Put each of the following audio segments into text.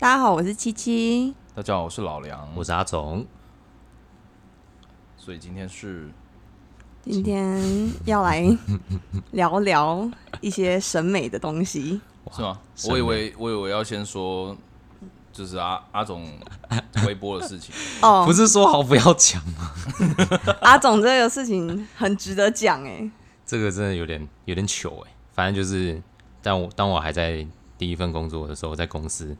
大家好，我是七七。大家好，我是老梁，我是阿总。所以今天是今天要来 聊聊一些审美的东西。是吗？我以为我以为要先说，就是阿阿总微波的事情。哦，不是说好不要讲吗？阿总这个事情很值得讲哎。这个真的有点有点糗哎。反正就是，但我当我还在第一份工作的时候，在公司，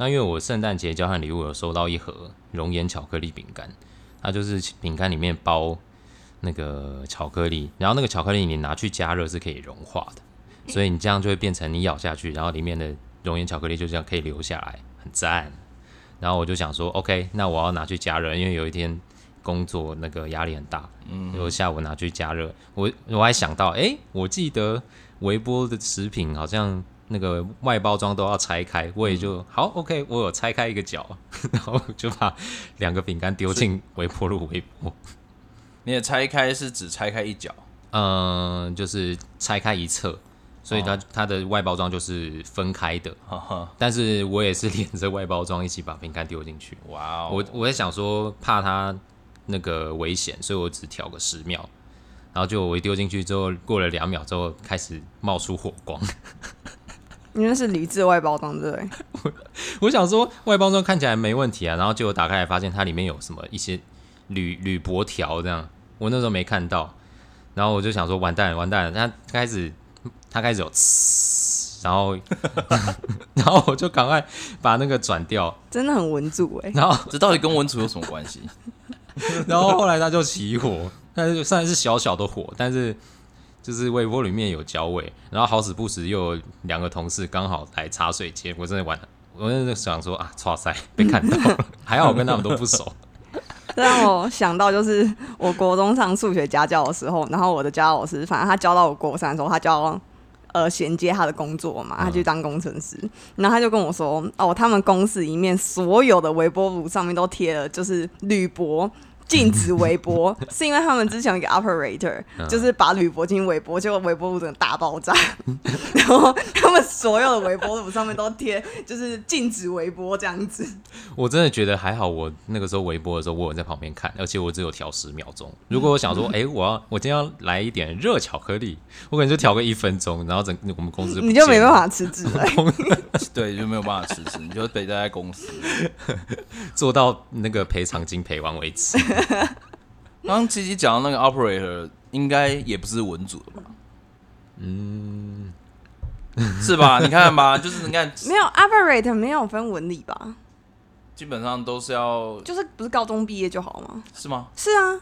那因为我圣诞节交换礼物有收到一盒熔岩巧克力饼干，它就是饼干里面包那个巧克力，然后那个巧克力你拿去加热是可以融化的，所以你这样就会变成你咬下去，然后里面的熔岩巧克力就这样可以留下来，很赞。然后我就想说，OK，那我要拿去加热，因为有一天工作那个压力很大，嗯，我下午拿去加热。我我还想到，诶，我记得微波的食品好像那个外包装都要拆开，我也就、好 OK，我有拆开一个角，然后就把两个饼干丢进微波炉微波。你的拆开是只拆开一角，嗯，就是拆开一侧，所以它、它的外包装就是分开的，但是我也是连着外包装一起把饼干丢进去。哇哦！我我在想说，怕它那个危险，所以我只调个十秒，然后就我一丢进去之后，过了两秒之后开始冒出火光。因为是铝制外包装，对不对？我想说外包装看起来没问题啊，然后结果打开来发现它里面有什么一些铝铝箔条这样，我那时候没看到，然后我就想说完蛋了完蛋了，它开始它开始有呲，然后 然后我就赶快把那个转掉，真的很文组哎。然后这到底跟文组有什么关系？然后后来它就起火，但是虽然是小小的火，但是就是微波里面有焦味，然后好死不死又有两个同事刚好来茶水间，我真的完了，我真的想说啊，哇塞，被看到了，还好我跟他们都不熟。这让我想到，就是我国中上数学家教的时候，然后我的家老师，反正他教到我国三的时候，他就要呃衔接他的工作嘛，他去当工程师，然后他就跟我说，哦，他们公司里面所有的微波炉上面都贴了就是铝箔。禁止微波，是因为他们之前有一个 operator，、嗯就是把铝箔进行微波，结果微波炉整个大爆炸，然后他们所有的微波炉上面都贴就是禁止微波这样子。我真的觉得还好，我那个时候微波的时候，我有在旁边看，而且我只有调十秒钟。如果我想说，哎、我要我今天要来一点热巧克力，我可能就调个一分钟，然后整我们公司你就没办法辞职了。对，就没有办法辞职，你就得待在公司。做到那个赔偿金赔完为止。刚刚琪琪讲的那个 operator 应该也不是文组的吧？嗯，是吧？你看吧，就是你看，没有 operator 没有分文理吧？基本上都是要就是不是高中毕业就好吗？是吗？是啊，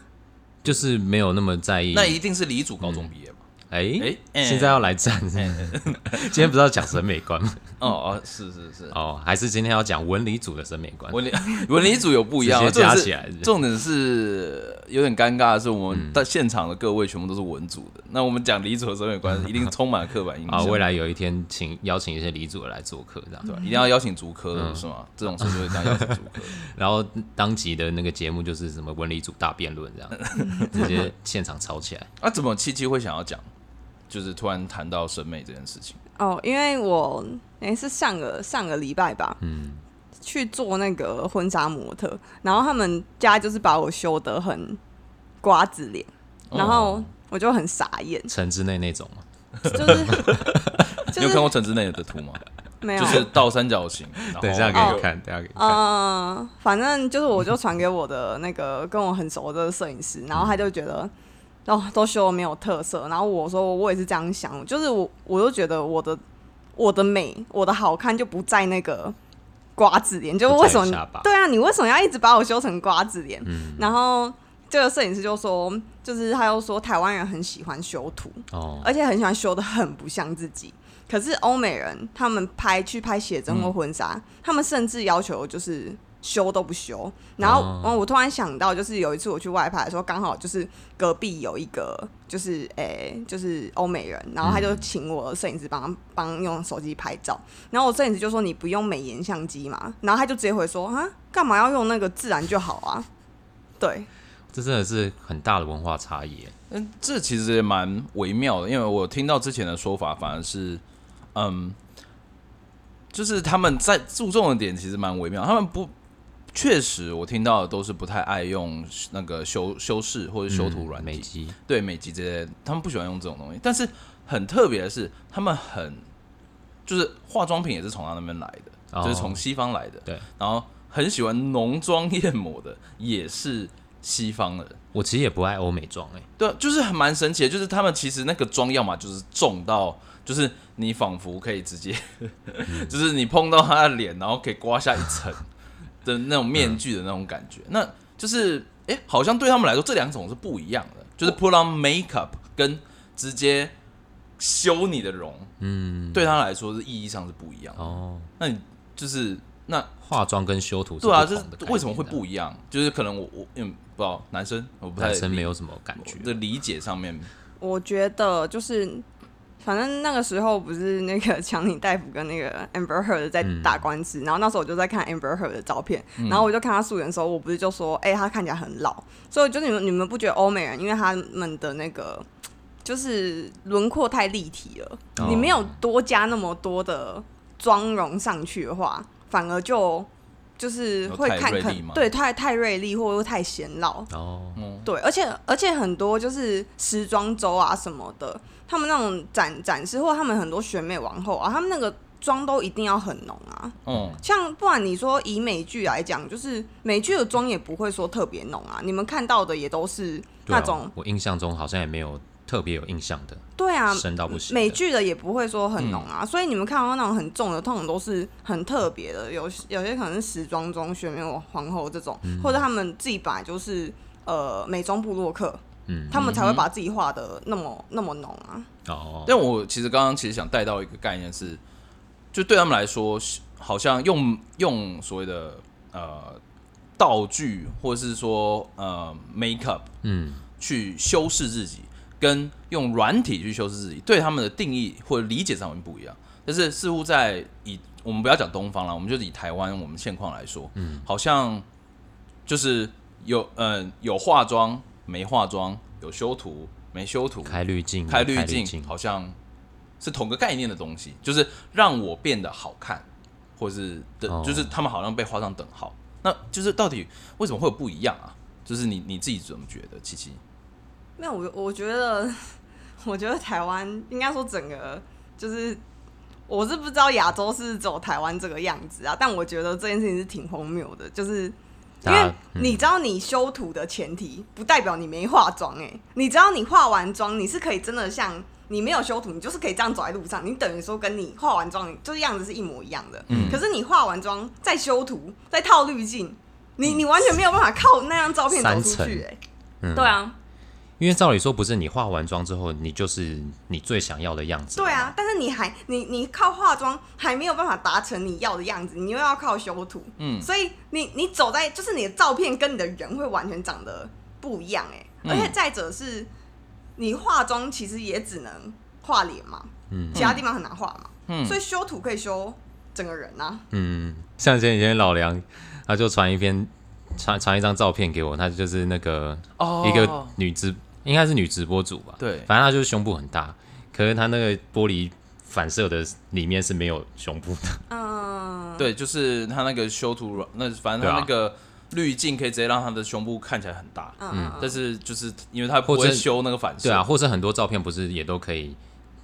就是没有那么在意。那一定是理组高中毕业吧？哎现在要来战，今天不是要讲审美观吗？哦哦，是是是，哦，还是今天要讲文理组的审美观？文理文理组有不一样，直接加起来是是重点是有点尴尬的是，我们在现场的各位全部都是文组的，那我们讲理组的审美观一定充满刻板印啊，象。未来有一天请邀请一些理组的来做客，这样对吧？一定要邀请竹科嗯的是吗？这种事就会这样邀请竹科。然后当集的那个节目就是什么文理组大辩论这样，直接现场吵起来。那怎么七七会想要讲？就是突然谈到审美这件事情，哦，因为我诶、是上个上个礼拜吧，嗯，去做那个婚纱模特，然后他们家就是把我修得很瓜子脸，然后我就很傻眼，城之内那种吗，就是 你有看过陈之内的图吗？没有，就是倒三角形，等一下给哦你看，等一下给你看。嗯，反正就是我就传给我的那个跟我很熟的摄影师，然后他就觉得。哦，都修的没有特色。然后我说我也是这样想，就是我我就觉得我的我的美，我的好看就不在那个瓜子脸，就为什么对啊？你为什么要一直把我修成瓜子脸？嗯，然后这个摄影师就说，就是他又说台湾人很喜欢修图，哦，而且很喜欢修的很不像自己。可是欧美人他们拍去拍写真或婚纱，他们甚至要求就是修都不修。然后，哦嗯，我突然想到，就是有一次我去外拍的时候，刚好就是隔壁有一个就是诶、就是欧美人，然后他就请我摄影师帮他帮用手机拍照，然后我摄影师就说你不用美颜相机嘛，然后他就直接回说啊，干嘛要用那个自然就好啊？对，这真的是很大的文化差异。嗯，这其实也蛮微妙的，因为我听到之前的说法反而是，嗯，就是他们在注重的点其实蛮微妙，他们不确实我听到的都是不太爱用那个修修饰或者修图软体，美肌，对美肌这些，他们不喜欢用这种东西。但是很特别的是，他们很就是化妆品也是从他那边来的，哦就是从西方来的。对，然后很喜欢浓妆艳抹的也是西方的人。我其实也不爱欧美妆哎、对，就是很蛮神奇的，就是他们其实那个妆要么就是重到，就是你仿佛可以直接，就是你碰到他的脸，然后可以刮下一层的那种面具的那种感觉。那就是，哎、好像对他们来说这两种是不一样的，就是 put on makeup 跟直接修你的容，嗯，对他来说是意义上是不一样的。哦，那你就是那化妆跟修图是对啊，就是为什么会不一样？就是可能我我嗯不知道男生我不太男生没有什么感觉的理解上面我觉得就是，反正那个时候不是那个强尼戴夫跟那个 Amber Heard 在打官司，然后那时候我就在看 Amber Heard 的照片，然后我就看他素颜的时候，我不是就说，哎、他看起来很老，所以就你们你们不觉得欧美人因为他们的那个就是轮廓太立体了，哦。你没有多加那么多的妆容上去的话，反而就就是会看锐利吗？看对太太锐利或者太显老，哦，嗯对，而且而且很多就是时装周啊什么的，他们那种展展示或他们很多选美王后啊，他们那个妆都一定要很浓啊。嗯像不然你说以美剧来讲，就是美剧的妆也不会说特别浓啊，你们看到的也都是那种我印象中好像也没有特别有印象的，对啊。深到不行。美剧的也不会说很浓啊，所以你们看到那种很重的，通常都是很特别的，有有些可能是时装中选美皇后这种，或者他们自己本来就是呃美妆部落客，嗯，他们才会把自己画的那么那么浓啊。哦，但我其实刚刚其实想带到一个概念是，就对他们来说，好像用用所谓的呃道具，或者是说呃 makeup 嗯，去修饰自己，跟用软体去修饰自己，对他们的定义或者理解上面不一样。但是似乎在以我们不要讲东方了，我们就以台湾我们现况来说，嗯，好像就是有嗯、呃有化妆没化妆，有修图没修图，开滤镜，开滤镜，镜好像是同个概念的东西，就是让我变得好看，或是的，哦就是他们好像被画上等号。那就是到底为什么会有不一样啊？就是你你自己怎么觉得，七七？没有，我我觉得，我觉得台湾应该说整个就是，我是不知道亚洲是走台湾这个样子啊，但我觉得这件事情是挺荒谬的，就是因为你知道你修图的前提，不代表你没化妆哎、你知道你化完妆，你是可以真的像你没有修图，你就是可以这样走在路上，你等于说跟你化完妆，就是样子是一模一样的。嗯。可是你化完妆再修图再套滤镜，你你完全没有办法靠那张照片走出去哎、嗯。对啊，因为照理说不是你化完妆之后，你就是你最想要的样子。对啊，，但是你还你你靠化妆还没有办法达成你要的样子，你又要靠修图，嗯。所以你你走在就是你的照片跟你的人会完全长得不一样哎、嗯。而且再者是，你化妆其实也只能画脸嘛，嗯。其他地方很难画嘛，嗯。所以修图可以修整个人啊，嗯，像前几天老梁他就传一篇传传一张照片给我，他就是那个哦。一个女直，应该是女直播主吧？对。反正她就是胸部很大，可是她那个玻璃反射的里面是没有胸部的。嗯，对，就是她那个修图软，那反正对啊。他那个滤镜可以直接让她的胸部看起来很大，嗯嗯。但是就是因为她不会修那个反射，对啊，，或是很多照片不是也都可以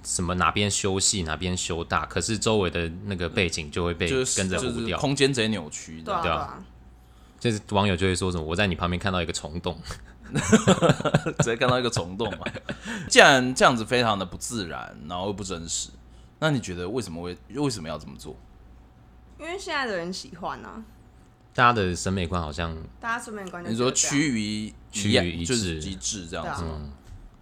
什么哪边修细哪边修大，可是周围的那个背景就会被就是跟着就是糊掉。空间直接扭曲的，对啊对对啊。啊，就是网友就会说什么我在你旁边看到一个虫洞，直接看到一个虫洞嘛。既然这样子非常的不自然，然后又不真实，那你觉得为什么会为什么要这么做？因为现在的人喜欢啊，大家的审美观好像大家审美观念你说趋于趋于一致就是极致这样子？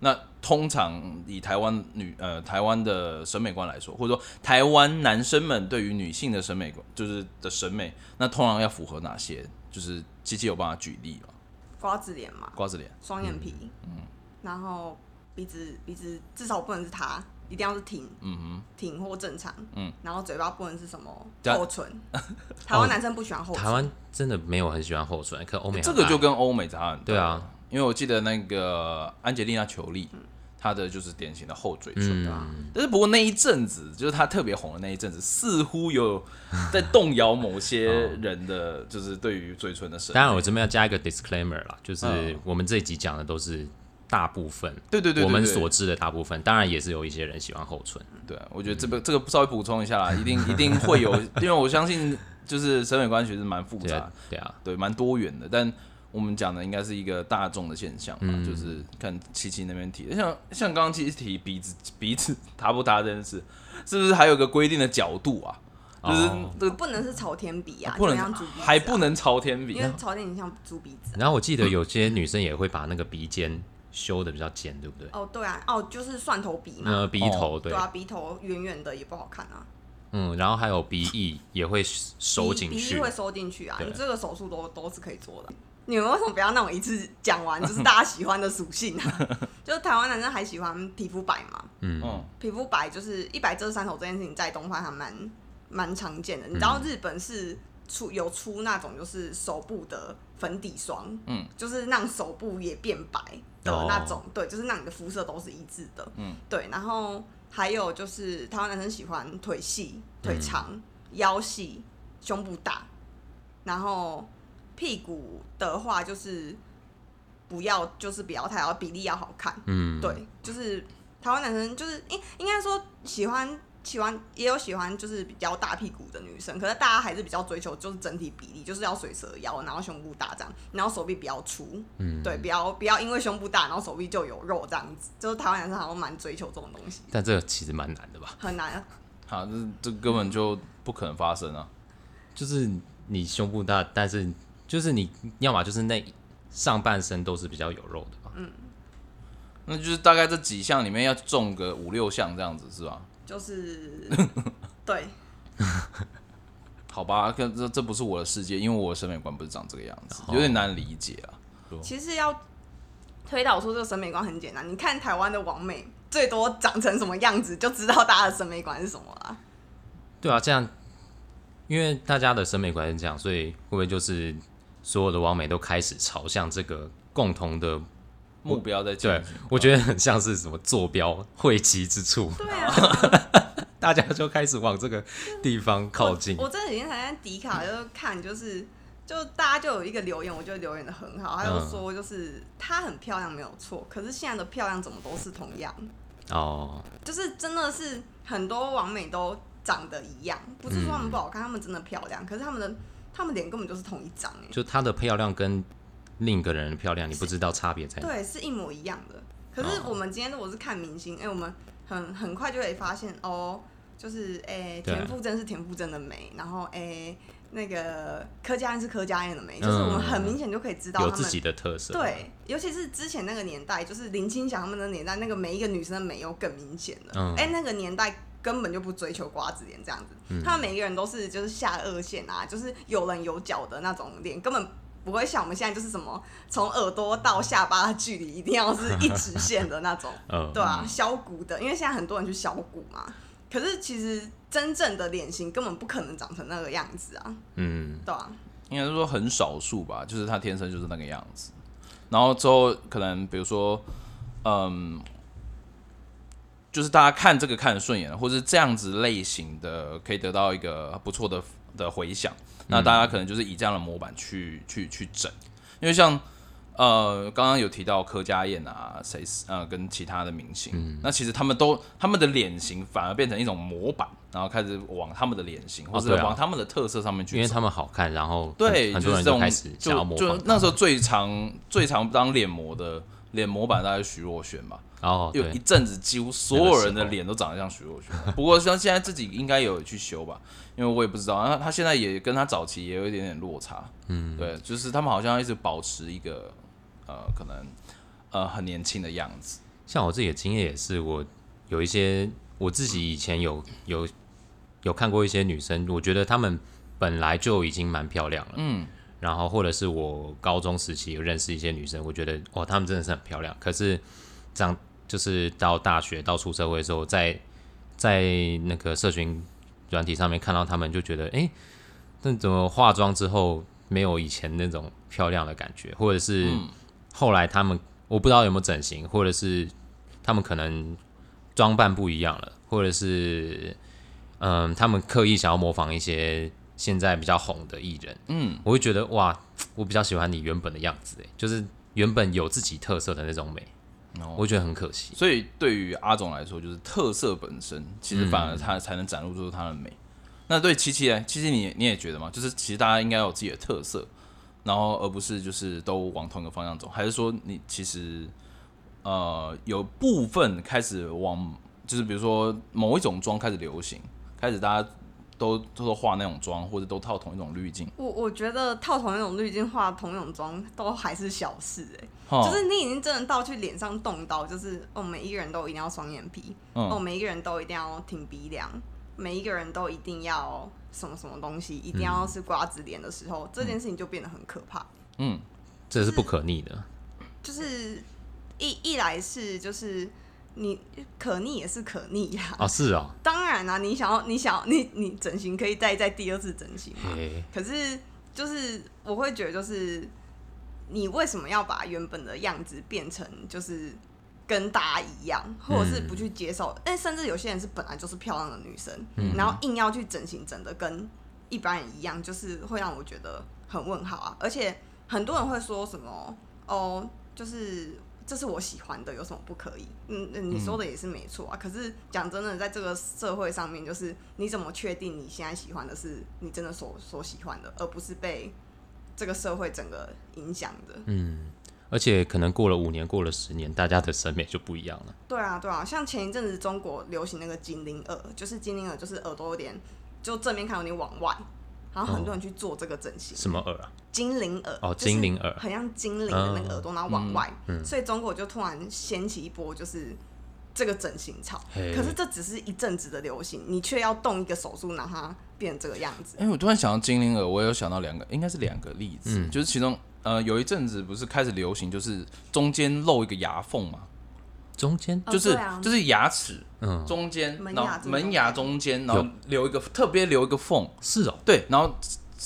那通常以台湾女呃台湾的审美观来说，或者说台湾男生们对于女性的审美观就是的审美，那通常要符合哪些？就是机器有办法举例吗？瓜子脸嘛，瓜子脸，双眼皮，嗯然后鼻子鼻子至少不能是塌，一定要是挺嗯哼。挺或正常，嗯。然后嘴巴不能是什么厚唇，台湾男生不喜欢厚唇，台湾真的没有很喜欢厚唇，可欧美，这个就跟欧美差很多。对啊，因为我记得那个安吉丽娜·裘丽，他的就是典型的厚嘴唇。嗯，但是不过那一阵子，就是他特别红的那一阵子，似乎有在动摇某些 人的，就是对于嘴唇的审美。当然我这边要加一个 disclaimer 啦，就是嗯我们这一集讲的都是大部分，对对对对我们所知的大部分，当然也是有一些人喜欢厚唇。对，我觉得这个这个稍微补充一下啦，一定一定会有，因为我相信就是审美观其实蛮复杂对啊，对，蛮多元的。但我们讲的应该是一个大众的现象嘛，嗯就是看七七那边提的，像像刚刚七七提鼻子鼻子塌不塌这件事，是不是还有个规定的角度啊？就是哦这个不能是朝天鼻啊，不能像猪鼻还不，能朝天鼻因为朝天你像猪鼻子啊。然后我记得有些女生也会把那个鼻尖修的比较尖，对不对？哦，对啊，哦，就是蒜头鼻嘛，呃，鼻头对对，啊，鼻头圆圆的也不好看啊，嗯，然后还有鼻翼也会收鼻进去鼻翼，会收进去啊，你这个手术都都是可以做的。你们为什么不要那种一次讲完就是大家喜欢的属性啊？就是台湾男生还喜欢皮肤白嘛，嗯，嗯皮肤白就是一白遮三丑这件事情在东方还蛮蛮常见的。你知道日本是出有出那种就是手部的粉底霜，嗯，就是让手部也变白的哦那种，对，就是让你的肤色都是一致的，嗯，对。然后还有就是台湾男生喜欢腿细、腿长、腰细、胸部大，然后屁股的话就是不要就是不要太好，比例要好看，嗯，对，就是台湾男生就是应应该说喜欢喜欢也有喜欢就是比较大屁股的女生，可是大家还是比较追求就是整体比例，就是要水蛇腰，然后胸部大这样，然后手臂比较粗，嗯，对，不要不要因为胸部大然后手臂就有肉这样子，就是台湾男生好像蛮追求这种东西，但这个其实蛮难的吧？很难啊。好，这这根本就不可能发生啊。就是你胸部大，但是就是你要么就是那上半身都是比较有肉的吧？嗯那就是大概这几项里面要中个五六项这样子是吧？就是 对，好吧，可这这不是我的世界，因为我的审美观不是长这个样子，有点难理解啊。其实要推导出这个审美观很简单，你看台湾的网美最多长成什么样子，就知道大家的审美观是什么啦。对啊，这样因为大家的审美观是这样，所以会不会就是所有的网美都开始朝向这个共同的？目标在进对，我觉得很像是什么坐标汇集之处，对啊，大家就开始往这个地方靠近。我这几天才在迪卡就是看，就是就大家就有一个留言，我觉得留言的很好，他就嗯说就是她很漂亮没有错，可是现在的漂亮怎么都是同样，哦，就是真的是很多网美都长得一样，不是说他们不好看，他们真的漂亮，可是他们的她们脸根本就是同一张哎、就她的漂亮跟另一个人的漂亮，你不知道差别在哪。对，是一模一样的。可是哦我们今天如果是看明星，哎、我们很很快就可以发现哦，就是哎、对田馥甄是田馥甄的美，然后哎、那个柯佳嬿是柯佳嬿的美，就是我们很明显就可以知道。有自己的特色。，对，尤其是之前那个年代，就是林青霞他们的年代，那个每一个女生的美又更明显了。嗯哎、那个年代根本就不追求瓜子脸这样子，嗯。他们每个人都是就是下颚线啊，就是有棱有角的那种脸，根本不会像我们现在就是什么从耳朵到下巴的距离一定要是一直线的那种，嗯，对啊，削骨的，因为现在很多人去削骨嘛。可是其实真正的脸型根本不可能长成那个样子啊，嗯，对啊，应该是说很少数吧，就是他天生就是那个样子。然后之后可能比如说，嗯，就是大家看这个看得顺眼，或是这样子类型的，可以得到一个不错的的回响。那大家可能就是以这样的模板去去去整，因为像呃刚刚有提到柯佳燕啊，谁是呃跟其他的明星，那其实他们都他们的脸型反而变成一种模板，然后开始往他们的脸型或者往他们的特色上面去走，因为他们好看，然后对，就是这种开始想要模就那时候最常最常当脸模的脸模板大概是徐若瑄吧，哦，有一对，阵子几乎所有人的脸都长得像徐若瑄。不过像现在自己应该有去修吧，因为我也不知道，他他现在也跟他早期也有一点点落差。嗯，对，就是他们好像一直保持一个呃可能呃很年轻的样子。像我自己的经验也是，我有一些我自己以前有有有看过一些女生，我觉得她们本来就已经蛮漂亮了，嗯，然后或者是我高中时期有认识一些女生，我觉得哇，她们真的是很漂亮。可是这样就是到大学到出社会的时候，在在那个社群软体上面看到她们，就觉得哎，那怎么化妆之后没有以前那种漂亮的感觉，或者是嗯后来她们我不知道有没有整形，或者是她们可能装扮不一样了，或者是嗯，她们刻意想要模仿一些现在比较红的艺人，嗯，我会觉得哇，我比较喜欢你原本的样子，哎，就是原本有自己特色的那种美，哦我会觉得很可惜。所以对于阿总来说，就是特色本身，其实反而他才能展露出他的美。那对七七呢？七七你你也觉得吗？就是其实大家应该有自己的特色，然后而不是就是都往同一个方向走，还是说你其实呃有部分开始往就是比如说某一种妆开始流行，开始大家都都化那种妆，或者都套同一种滤镜，我我觉得套同一种滤镜、化同一种妆都还是小事哎、哈。就是你已经真的到去脸上动刀，就是哦，每一个人都一定要双眼皮，哦，嗯每一个人都一定要挺鼻梁，每一个人都一定要什么什么东西，一定要是瓜子脸的时候，这件事情就变得很可怕。嗯。这是不可逆的，就是一一来是就是你可逆也是可逆呀、啊，是哦，当然啦、你想要你想要你你整形可以再再第二次整形嘛，可是就是我会觉得，就是你为什么要把原本的样子变成就是跟大家一样，或者是不去接受？哎、甚至有些人是本来就是漂亮的女生，然后硬要去整形，整的跟一般人一样，就是会让我觉得很问号啊！而且很多人会说什么哦，就是。这是我喜欢的，有什么不可以？嗯，嗯你说的也是没错啊。可是讲真的，在这个社会上面，就是你怎么确定你现在喜欢的是你真的所所喜欢的，而不是被这个社会整个影响的？嗯，而且可能过了五年，过了十年，大家的审美就不一样了。对啊，对啊。像前一阵子中国流行那个精灵耳，就是精灵耳，就是耳朵有点就正面看有点往外，然后很多人去做这个整形。什么耳啊？精灵耳哦就是精灵耳。很像精灵的那个耳朵，然后往外，嗯。所以中国就突然掀起一波就是这个整形潮。可是这只是一阵子的流行，你却要动一个手术让它变成这个样子。哎、我突然想到精灵耳，我有想到两个，应该是两个例子，嗯。就是其中呃有一阵子不是开始流行，就是中间露一个牙缝嘛，中间哦就是、对啊。就是牙齿嗯。中间，门然牙这种后门牙中间，然后留一个特别留一个缝，是哦，对，然后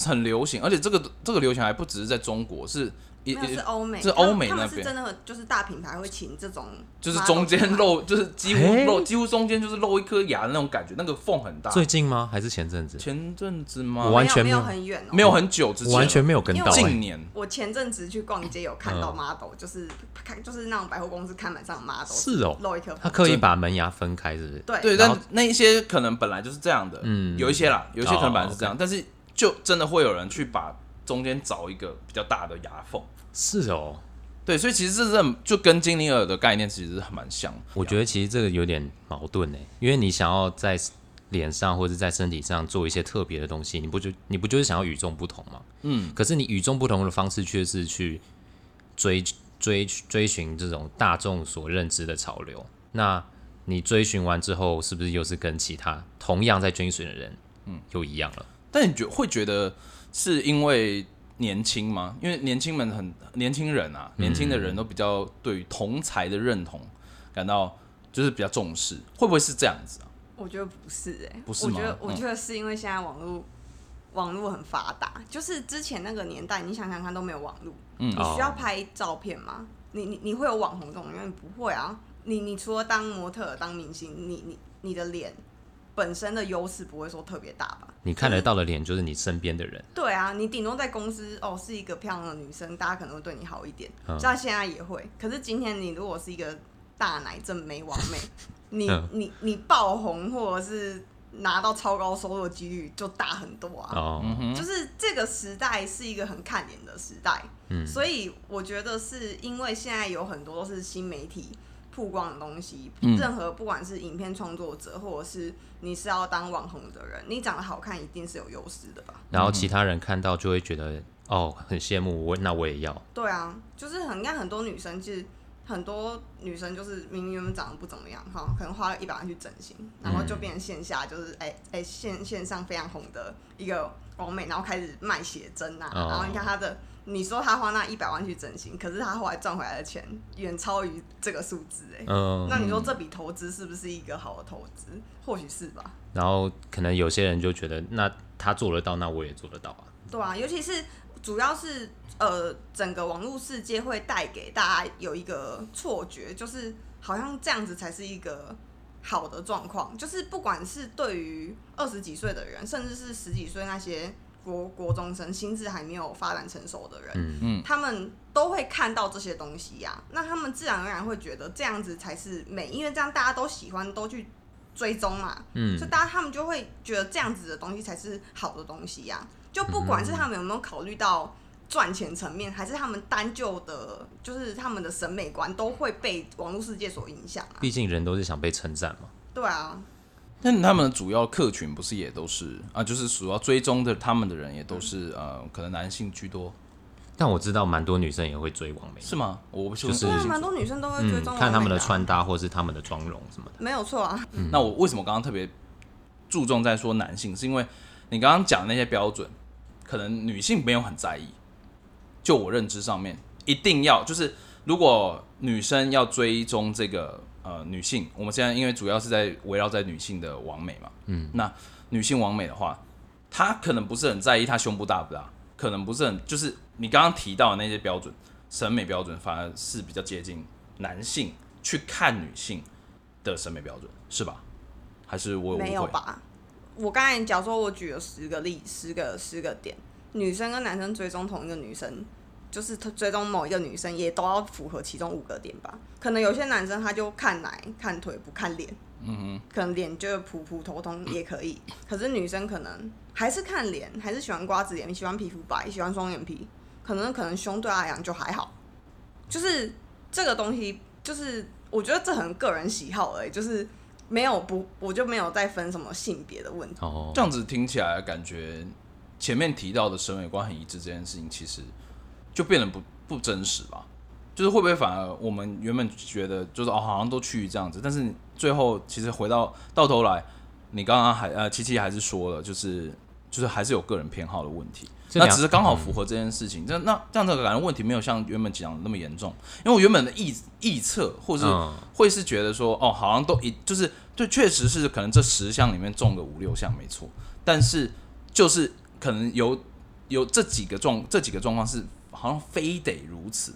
很流行，而且这个这个流行还不只是在中国，是一没有是欧美，是欧美那边他们是真的就是大品牌会请这种就是中间露，就是几乎嘿露，几乎中间就是露一颗牙的那种感觉，那个缝很大。最近吗？还是前阵子？前阵子吗？我完全没有很远哦，没有很久之前，我完全没有跟到、欸。近年。我前阵子去逛街有看到嗯 model，、就是看就是那种百货公司看板上的 model，是哦露一颗他刻意把门牙分开，是不是？对对，但那一些可能本来就是这样的，嗯有一些啦，有一些可能本来是这样，哦但是就真的会有人去把中间找一个比较大的牙缝。是哦。对，所以其实这是就跟精灵耳的概念其实是蛮像。我觉得其实这个有点矛盾呢，因为你想要在脸上或者在身体上做一些特别的东西，你不就你不就是想要与众不同吗？嗯，可是你与众不同的方式却是去追追追寻这种大众所认知的潮流。那你追寻完之后，是不是又是跟其他同样在追寻的人，嗯，又一样了？但你觉会觉得是因为年轻吗？因为年轻们很年轻人啊，年轻的人都比较对于同才的认同感到就是比较重视，会不会是这样子啊？我觉得不是哎、不是吗我觉得我嗯觉得是因为现在网络网络很发达，就是之前那个年代，你想想看都没有网络，嗯你需要拍照片吗？你你你会有网红这种人？你不会啊！你你除了当模特、当明星，你你你的脸本身的优势不会说特别大吧？你看得到的脸就是你身边的人，对啊，你顶多在公司哦是一个漂亮的女生，大家可能会对你好一点，嗯像现在也会。可是今天你如果是一个大奶正美完美，你、嗯你你爆红或者是拿到超高收入的几率就大很多啊。就是这个时代是一个很看脸的时代，嗯所以我觉得是因为现在有很多都是新媒体曝光的东西，嗯任何不管是影片创作者或者是你是要当网红的人，你长得好看一定是有优势的吧？然后其他人看到就会觉得哦，很羡慕我，那我也要。对啊，就是很你看很多女生，其实很多女生就是明明原本长得不怎么样哈，可能花了一百万去整形，然后就变成线下就是哎哎、线线上非常红的一个网美，然后开始卖写真啊，哦然后你看她的。你说他花那一百万去整形，可是他后来赚回来的钱远超于这个数字哎、嗯，那你说这笔投资是不是一个好的投资？或许是吧。然后可能有些人就觉得，那他做得到，那我也做得到啊。对啊，尤其是主要是呃，整个网络世界会带给大家有一个错觉，就是好像这样子才是一个好的状况。就是不管是对于二十几岁的人，甚至是十几岁那些国国中生，心智还没有发展成熟的人，嗯嗯他们都会看到这些东西呀、那他们自然而然会觉得这样子才是美，因为这样大家都喜欢，都去追踪嘛。嗯所以大家他们就会觉得这样子的东西才是好的东西呀、就不管是他们有没有考虑到赚钱层面，还是他们单就的，就是他们的审美观都会被网络世界所影响啊。毕竟人都是想被称赞嘛。对啊，但他们的主要客群不是也都是啊，就是主要追踪的他们的人也都是呃，可能男性居多，但我知道蛮多女生也会追网美，是吗？我不是就是对啊，蛮多女生都会追嗯踪、，看他们的穿，搭或是他们的妆容什么的。没有错啊。那我为什么刚刚特别注重在说男性，是因为你刚刚讲那些标准，可能女性没有很在意。就我认知上面，一定要就是如果女生要追踪这个呃女性，我们现在因为主要是在围绕在女性的完美嘛，嗯，那女性完美的话，她可能不是很在意她胸部大不大，可能不是很就是你刚刚提到的那些标准，审美标准反而是比较接近男性去看女性的审美标准，是吧？还是我误会没有？吧？我刚才假如说我举了十个例，十个十个点，女生跟男生追踪同一个女生，就是他追踪某一个女生，也都要符合其中五个点吧？可能有些男生他就看奶、看腿不看脸，嗯哼可能脸就普普通通也可以，可是女生可能还是看脸，还是喜欢瓜子脸，喜欢皮肤白，喜欢双眼皮，可能可能胸对她来讲就还好，就是这个东西，就是我觉得这很个人喜好而已，就是没有不，我就没有再分什么性别的问题。哦，，这样子听起来感觉前面提到的审美观很一致这件事情，其实就变得不不真实吧？就是会不会反而我们原本觉得就是哦，好像都趋于这样子，但是最后其实回到到头来，你刚刚还呃，七七还是说了，就是就是还是有个人偏好的问题。那只是刚好符合这件事情，这、那这样的感觉问题没有像原本讲的那么严重，因为我原本的臆臆测或是嗯会是觉得说，哦，好像都一就是对，确实是可能这十项里面中个五六项没错，但是就是可能有有这几个状这几个状况是好像非得如此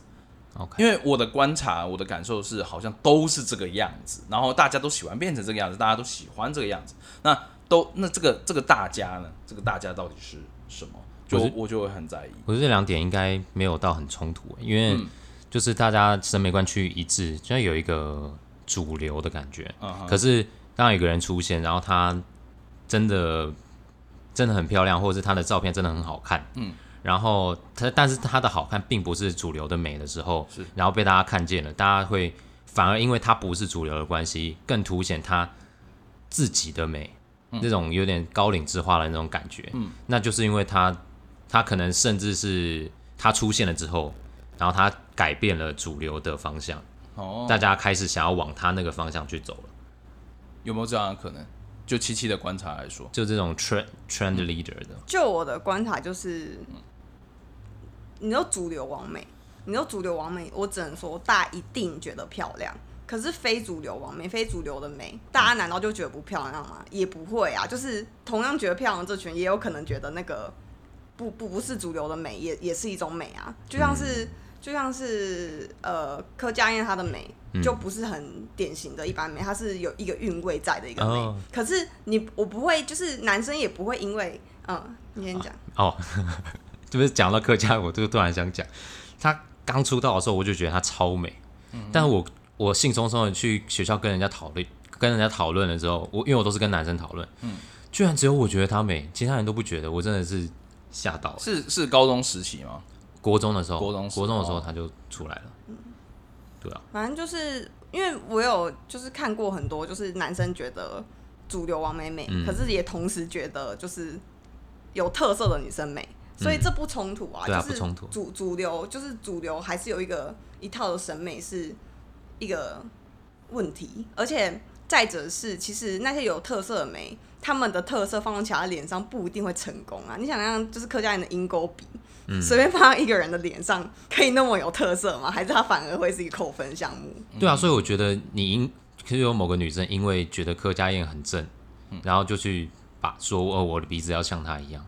，OK，因为我的观察，我的感受是好像都是这个样子，然后大家都喜欢变成这个样子，大家都喜欢这个样子，那都那这个这个大家呢？这个大家到底是什么？就我我就会很在意。我觉得这两点应该没有到很冲突，因为嗯就是大家审美观趋于一致，就有一个主流的感觉。嗯，可是当有一个人出现，然后他真的真的很漂亮，或者是他的照片真的很好看，嗯，然后他但是他的好看并不是主流的美的时候，是。然后被大家看见了，大家会反而因为他不是主流的关系，更凸显他自己的美，那种有点高岭之花的那种感觉，嗯，那就是因为他他可能甚至是他出现了之后，然后他改变了主流的方向，哦，大家开始想要往他那个方向去走了。有没有这样的可能？就七七的观察来说，就这种 trend trend leader 的，就我的观察就是，你说主流完美，你说主流完美，我只能说大家一定觉得漂亮。可是非主流完美、非主流的美，大家难道就觉得不漂亮吗？也不会啊，就是同样觉得漂亮的这群，也有可能觉得那个不不不是主流的美，也也是一种美啊。就像是、就像是呃柯佳燕她的美，就不是很典型的一般美，它是有一个韵味在的一个美。哦可是你我不会，就是男生也不会因为嗯，你先讲。哦，就是讲到客家，我就突然想讲，他刚出道的时候，我就觉得他超美，但我我兴冲冲的去学校跟人家讨论，跟人家讨论的时候，我因为我都是跟男生讨论，居然只有我觉得她美，其他人都不觉得，我真的是吓到了。是是高中时期吗？国中的时候，国中国中的时候哦他就出来了，对啊，反正就是因为我有就是看过很多，就是男生觉得主流王美美，嗯。可是也同时觉得就是有特色的女生美，所以这不冲突啊，对啊就是不冲突主主流就是主流还是有一个一套的审美是一个问题，而且再者是其实那些有特色的美，他们的特色放到其他脸上不一定会成功啊。你想想，就是客家人的鹰钩鼻。嗯随便放到一个人的脸上，可以那么有特色吗？还是他反而会是一个扣分项目？对啊，所以我觉得你因可是有某个女生因为觉得柯佳燕很正，然后就去把说哦我的鼻子要像她一样，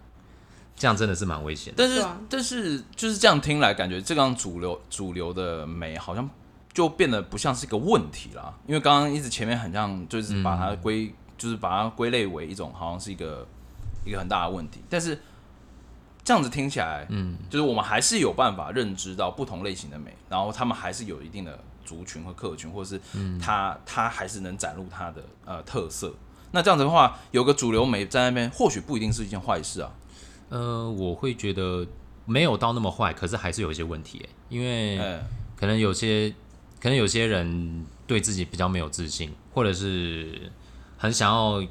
这样真的是蛮危险的。但是、啊但是就是这样听来，感觉这样主流主流的美好像就变得不像是一个问题啦。因为刚刚一直前面很像就是把它归，就是把它归类为一种好像是一个一个很大的问题，但是这样子听起来，嗯，就是我们还是有办法认知到不同类型的美，然后他们还是有一定的族群和客群，或者是他他还是能展露他的呃特色。那这样子的话，有个主流美在那边，或许不一定是一件坏事啊。呃，我会觉得没有到那么坏，可是还是有一些问题诶，因为哎可能有些可能有些人对自己比较没有自信，或者是很想要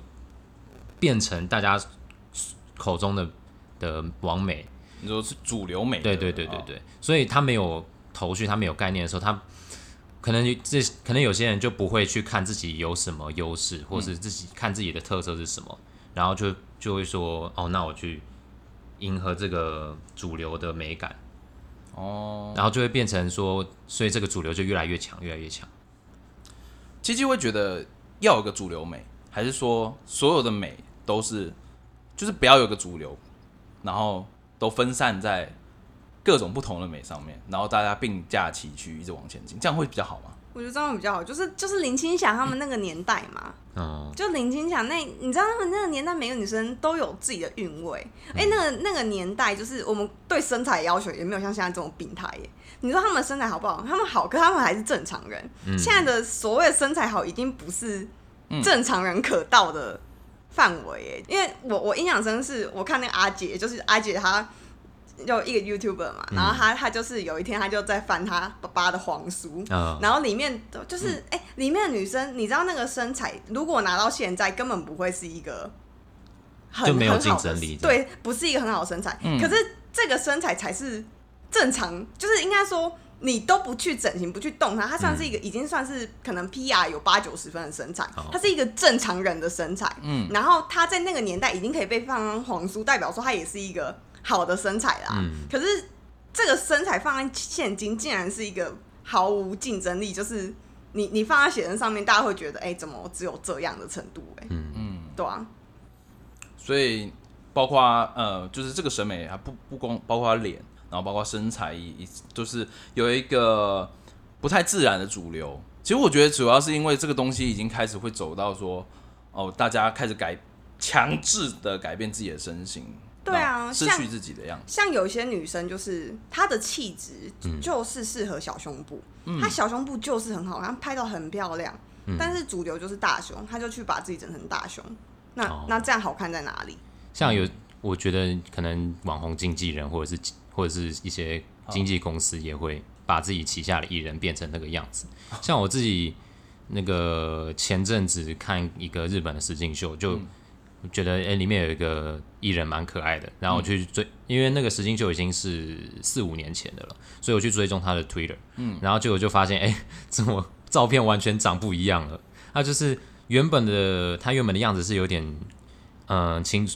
变成大家口中的的完美，你说是主流美的，对对对对啊对，所以他没有头绪，他没有概念的时候，他可能这可能有些人就不会去看自己有什么优势，或是自己看自己的特色是什么，然后就就会说哦，那我去迎合这个主流的美感，哦。然后就会变成说，所以这个主流就越来越强，越来越强。其实会觉得要有个主流美，还是说所有的美都是就是不要有个主流，然后都分散在各种不同的美上面，然后大家并驾齐驱，一直往前进，这样会比较好吗？我觉得这样比较好，就是就是林青霞他们那个年代嘛，嗯，就林青霞那，你知道他们那个年代每个女生都有自己的韵味。哎、那个那个年代就是我们对身材要求也没有像现在这种病态耶。你说他们身材好不好？他们好，可他们还是正常人。现在的所谓的身材好，已经不是正常人可到的范围耶。因为我我印象深是，我看那个阿姐，就是阿姐她。有一个 YouTuber 嘛，然后她她就是有一天他就在翻他爸爸的黄书，嗯。然后里面就是哎、里面的女生，你知道那个身材，如果拿到现在，根本不会是一个很就没有很好的竞争力对，不是一个很好的身材。嗯。可是这个身材才是正常，就是应该说你都不去整形，不去动它，它算是一个、已经算是可能 PR 有八九十分的身材哦，它是一个正常人的身材。嗯，然后他在那个年代已经可以被放上黄书，代表说他也是一个好的身材啦。嗯。可是这个身材放在现今，竟然是一个毫无竞争力，就是你你放在写真上面，大家会觉得，哎、怎么只有这样的程度、哎，嗯。嗯，对啊，所以包括呃，就是这个审美啊不不光包括脸，然后包括身材，一一就是有一个不太自然的主流。其实我觉得主要是因为这个东西已经开始会走到说，哦，大家开始改强制的改变自己的身形，对啊失像去自己的样子。像有些女生就是她的气质嗯。就是适合小胸部，她小胸部就是很好看，拍到很漂亮，嗯。但是主流就是大胸，她就去把自己整成大胸，那、哦。那这样好看在哪里？像有，我觉得可能网红经纪人或者是或者是一些经纪公司也会把自己旗下的艺人变成那个样子。像我自己那个前阵子看一个日本的实境秀，就觉得哎、诶里面有一个艺人蛮可爱的，然后我去追，因为那个时间就已经是四五年前的了，所以我去追踪他的 Twitter，嗯，然后结果就发现哎、怎么照片完全长不一样了？他就是原本的他原本的样子是有点嗯、呃清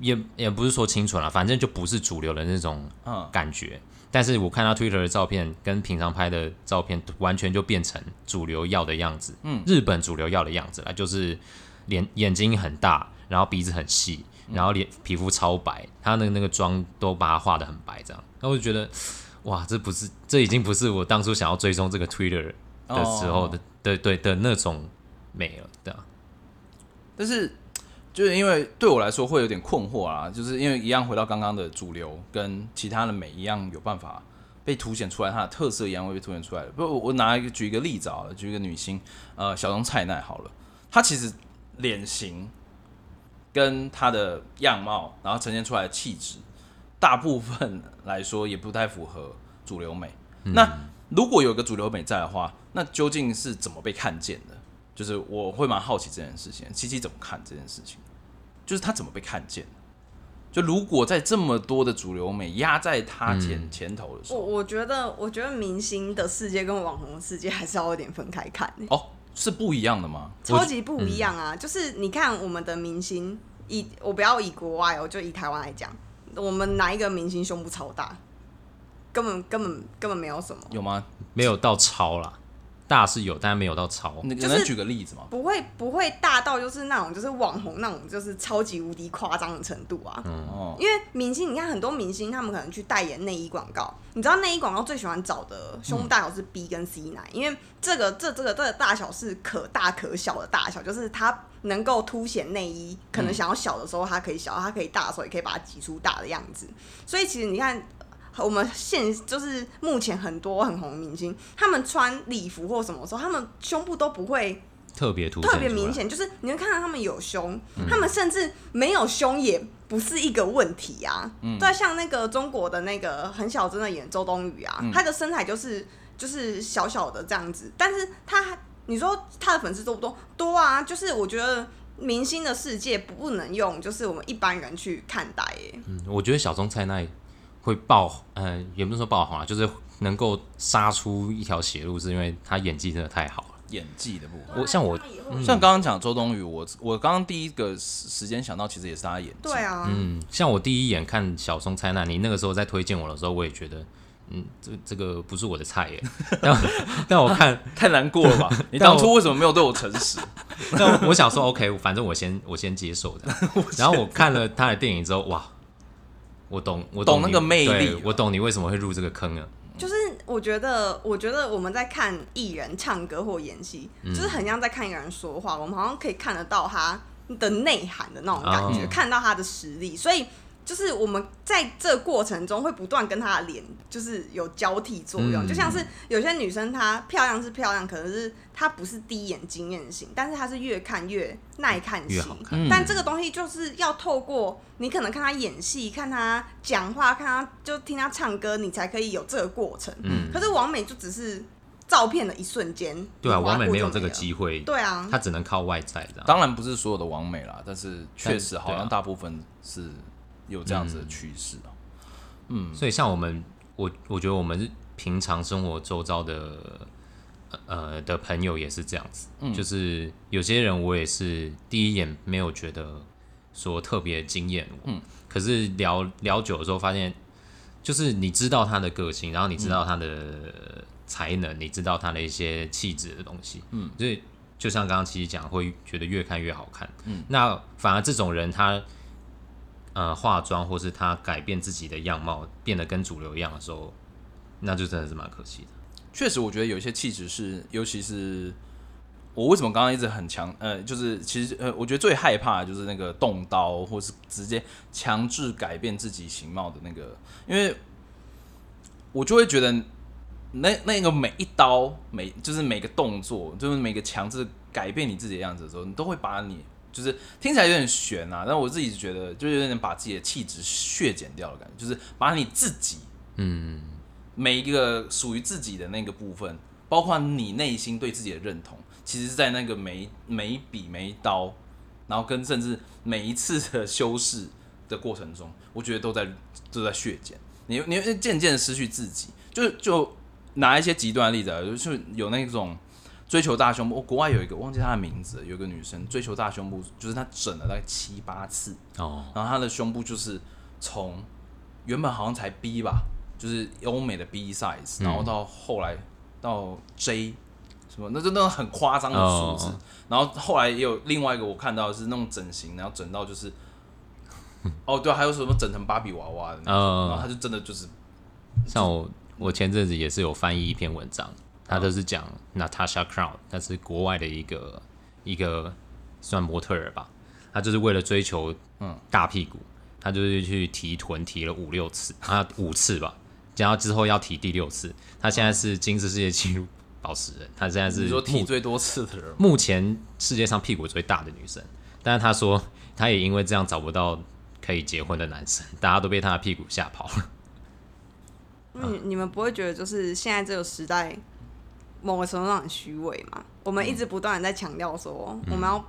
也也不是说清纯了，反正就不是主流的那种嗯，感觉。但是我看他 Twitter 的照片跟平常拍的照片完全就变成主流要的样子，嗯，日本主流要的样子啦，就是脸眼睛很大，然后鼻子很细，然后脸皮肤超白，他的那个妆都把它画的很白，这样，那我就觉得，哇，这不是这已经不是我当初想要追踪这个 Twitter 的时候的，哦。对对的那种美了，对啊，但是就是因为对我来说会有点困惑啊，就是因为一样回到刚刚的主流跟其他的美一样有办法被凸显出来，它的特色一样会被凸显出来。的。不，我我拿一个举一个例子好了，举一个女星，呃，小松菜奈好了，她其实脸型跟他的样貌，然后呈现出来的气质，大部分来说也不太符合主流美。那如果有个主流美在的话，那究竟是怎么被看见的？就是我会蛮好奇这件事情，七七怎么看这件事情？就是他怎么被看见的？就如果在这么多的主流美压在他前、前头的时我候，我觉得，我觉得明星的世界跟网红的世界还是要有点分开看、欸，哦，是不一样的吗？超级不一样啊！就是你看我们的明星，以我不要以国外哦，就以台湾来讲，我们哪一个明星胸部超大？根本根本根本没有什么。有吗？没有到超啦，大是有，但没有到超。你就是能举个例子吗？不会不会大到就是那种就是网红那种就是超级无敌夸张的程度啊。哦，因为明星，你看很多明星，他们可能去代言内衣广告，你知道内衣广告最喜欢找的胸部大小是 B 跟 C 奶，因为这个这这个这个大小是可大可小的大小，就是它能够凸显内衣，可能想要小的时候它可以小，它可以大的时候也可以把它挤出大的样子。所以其实你看。我们现就是目前很多很红的明星，他们穿礼服或什么时候，他们胸部都不会特别凸显出来特别明显，就是你能看到他们有胸，嗯他们甚至没有胸也不是一个问题啊。嗯对，像那个中国的那个很小真的演周冬雨啊，嗯她的身材就是就是小小的这样子，但是她你说她的粉丝多不多？多啊，就是我觉得明星的世界不能用就是我们一般人去看待耶。嗯，我觉得小钟菜奈会爆，呃，也不是说爆红啊，就是能够杀出一条血路，是因为他演技真的太好了。演技的部分。我像我像刚刚讲周冬雨，我我刚刚第一个时时间想到，其实也是他演技。对，啊，嗯，像我第一眼看小松菜奈，你那个时候在推荐我的时候，我也觉得，嗯，这这个不是我的菜耶。但但我看，太难过了吧？你当初为什么没有对我诚实？那我想说，OK，反正我先我先接受的。然后我看了他的电影之后，哇，我懂，我你懂那个魅力我懂你为什么会入这个坑啊。就是我觉得，我觉得我们在看艺人唱歌或演戏，嗯就是很像在看一个人说话，我们好像可以看得到他的内涵的那种感觉，哦看到他的实力，所以。就是我们在这个过程中会不断跟她的脸就是有交替作用，嗯。就像是有些女生她漂亮是漂亮，可能是她不是第一眼惊艳型，但是她是越看越耐看型。好。看。嗯。但这个东西就是要透过你可能看她演戏、看她讲话、看她就听她唱歌，你才可以有这个过程。嗯。可是王美就只是照片的一瞬间，对啊，你划完美没有这个机会，对啊，她只能靠外在这样。当然不是所有的完美啦，但是确实好像大部分是有这样子的趋势哦。嗯，所以像我们，我我觉得我们平常生活周遭的呃的朋友也是这样子，嗯。就是有些人我也是第一眼没有觉得说特别惊艳我，嗯。可是聊聊久的时候发现，就是你知道他的个性，然后你知道他的才能，你知道他的一些气质的东西，嗯，所以就像刚刚其实讲，会觉得越看越好看，嗯，那反而这种人他。呃，化妆或是他改变自己的样貌，变得跟主流一样的时候，那就真的是蛮可惜的。确实，我觉得有些气质是，尤其是我为什么刚刚一直很强，呃，就是其实呃，我觉得最害怕的就是那个动刀，或是直接强制改变自己形貌的那个，因为我就会觉得那那个每一刀，每就是每个动作，就是每个强制改变你自己的样子的时候，你都会把你就是听起来有点悬啊，但我自己觉得就有点把自己的气质削减掉的感觉，就是把你自己嗯，每一个属于自己的那个部分，包括你内心对自己的认同，其实在那个每一每一笔每一刀，然后跟甚至每一次的修饰的过程中，我觉得都在都在削减，你你渐渐的失去自己。就就拿一些极端的例子啊，就是有那种追求大胸部，哦国外有一个忘记她的名字，有一个女生追求大胸部，就是她整了大概七八次，哦，然后她的胸部就是从原本好像才 B 吧，就是欧美的 B size，嗯然后到后来到 J 什么，那就那种很夸张的数字。哦。然后后来也有另外一个我看到的是那种整形，然后整到就是，哦对啊，还有什么整成芭比娃娃的那种，哦然后他就真的就是像我我前阵子也是有翻译一篇文章，他就是讲 Natasha Crown，她是国外的一个一个算模特儿吧，他就是为了追求嗯。大屁股，他就是去提臀提了五六次，他五次吧，然后之后要提第六次，他现在是金氏世界纪录保持人，他现在是你说提目最多次的人，目前世界上屁股最大的女生，但是他说她也因为这样找不到可以结婚的男生，大家都被他的屁股吓跑了。你你们不会觉得就是现在这个时代，某个程度上很虚伪嘛？我们一直不断的在强调说，我们要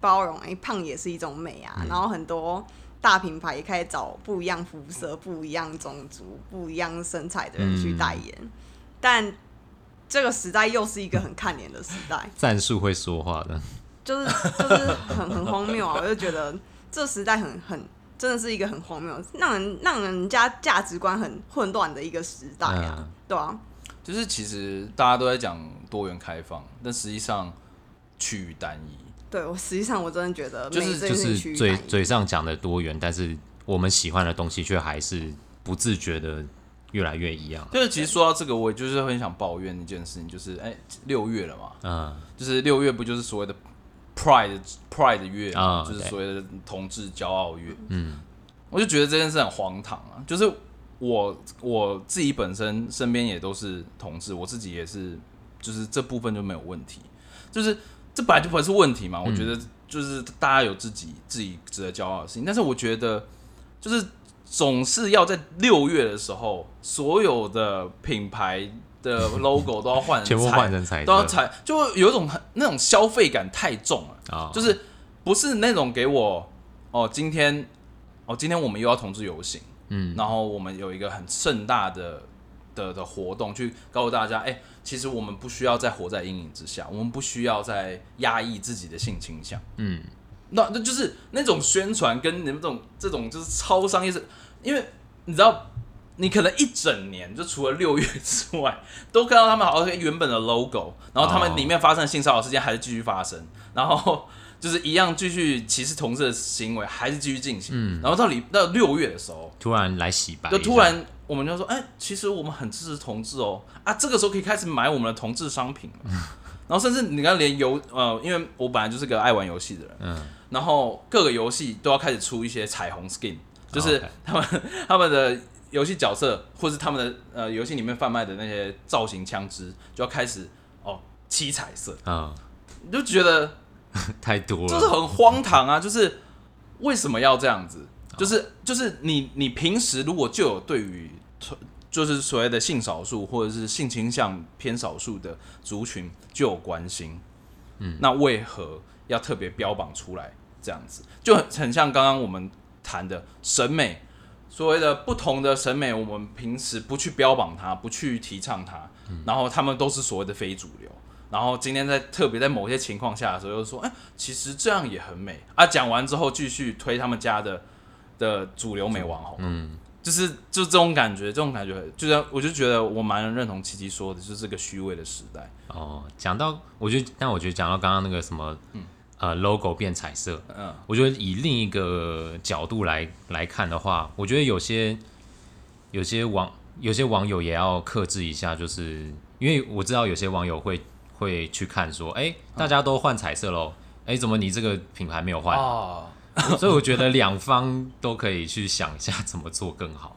包容，哎、胖也是一种美啊。然后很多大品牌也开始找不一样肤色、不一样种族、不一样身材的人去代言，但这个时代又是一个很看脸的时代，战术会说话的，就是就是很很荒谬啊！我就觉得这时代很很真的是一个很荒谬，让人让人家价值观很混乱的一个时代啊，嗯对啊。就是其实大家都在讲多元开放，但实际上趋于单一。对我实际上我真的觉得就是就是嘴嘴上讲的多元，但是我们喜欢的东西却还是不自觉的越来越一样。就是其实说到这个，我就是很想抱怨一件事情，就是哎，六、月了嘛，嗯，就是六月不就是所谓的 Pride Pride 月嘛，啊就是所谓的同志骄傲月。嗯，我就觉得这件事很荒唐啊。就是我我自己本身身边也都是同志，我自己也是，就是这部分就没有问题。就是这本来就不是问题嘛。我觉得就是大家有自己自己值得骄傲的事情，但是我觉得就是总是要在六月的时候，所有的品牌的 logo 都要换全部换成彩色都要彩，就有一种很那种消费感太重了，啊，就是不是那种给我哦，今天哦，今天我们又要同志游行，嗯，然后我们有一个很盛大的的的活动，去告诉大家，哎、其实我们不需要再活在阴影之下，我们不需要再压抑自己的性倾向。嗯，那那就是那种宣传跟你们这种这种就是超商业是，因为你知道，你可能一整年就除了六月之外，都看到他们好像原本的 logo，然后他们哦。里面发生的性骚扰事件还是继续发生，然后就是一样继续歧视同志的行为还是继续进行，嗯。然后到里到六月的时候，突然来洗白，就突然我们就说，哎、其实我们很支持同志哦，啊，这个时候可以开始买我们的同志商品了。然后甚至你看，连游呃，因为我本来就是个爱玩游戏的人，嗯，然后各个游戏都要开始出一些彩虹 skin，就是他们他们的游戏角色，或是他们的呃游戏里面贩卖的那些造型枪支，就要开始哦七彩色，嗯，你就觉得 太多了，就是很荒唐啊！就是为什么要这样子？就是就是你你平时如果就有对于就是所谓的性少数或者是性倾向偏少数的族群就有关心，嗯，那为何要特别标榜出来？这样子就很很像刚刚我们谈的审美，所谓的不同的审美，我们平时不去标榜它，不去提倡它，然后他们都是所谓的非主流。然后今天在特别在某些情况下的时候，又说，哎、其实这样也很美啊。讲完之后，继续推他们家的的主流美网红，嗯，就是就这种感觉，这种感觉，就是我就觉得我蛮认同七七说的，就是这个虚伪的时代。哦，讲到我觉得，但我觉得讲到刚刚那个什么，嗯呃，logo 变彩色，嗯，我觉得以另一个角度来来看的话，我觉得有些有些网有些网友也要克制一下，就是因为我知道有些网友会会去看说，哎、大家都换彩色喽，哎、怎么你这个品牌没有换？哦，所以我觉得两方都可以去想一下怎么做更好。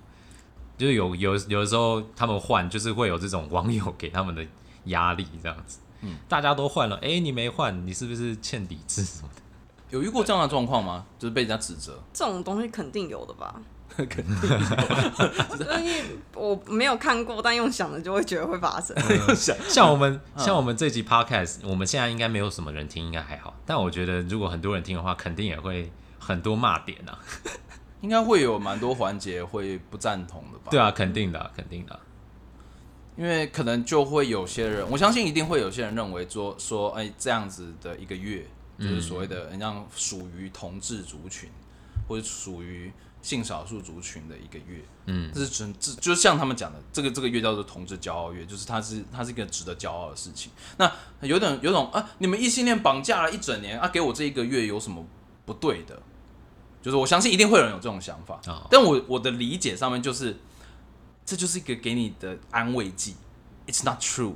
就是有有有的时候他们换，就是会有这种网友给他们的压力，这样子。嗯，大家都换了，哎、你没换，你是不是欠抵制什么的？有遇过这样的状况吗？就是被人家指责？这种东西肯定有的吧？肯定有，因为我没有看过，但用想的就会觉得会发生。像我们像我们这集 podcast，我们现在应该没有什么人听，应该还好。但我觉得如果很多人听的话，肯定也会很多骂点啊。应该会有蛮多环节会不赞同的吧？对啊，肯定的啊，肯定的啊。因为可能就会有些人，我相信一定会有些人认为说说，哎、这样子的一个月，就是所谓的很像属于同志族群，或者属于性少数族群的一个月，嗯，这是真，这就像他们讲的，这个这个月叫做同志骄傲月，就是它是它是一个值得骄傲的事情。那有点有种啊，你们异性恋绑架了一整年啊，给我这一个月有什么不对的？就是我相信一定会有人有这种想法，哦。但我我的理解上面就是，这就是一个给你的安慰剂，It's not true，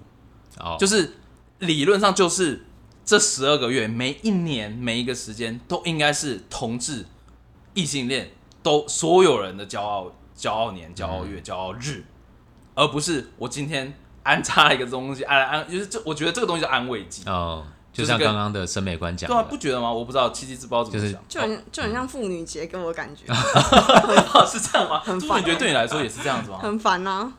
哦，就是理论上就是这十二个月，每一年每一个时间都应该是同志、异性恋都所有人的骄傲、骄傲年、骄傲月、骄傲日，而不是我今天安插了一个东西，安安就是这，我觉得这个东西叫安慰剂，哦，就像刚刚的审美观讲对啊，不，觉得吗？我不知道七七知不知道怎么就是想，就很就很像妇女节给我的感觉，是这样吗？很烦就是你觉得对你来说也是这样子吗？很烦啊、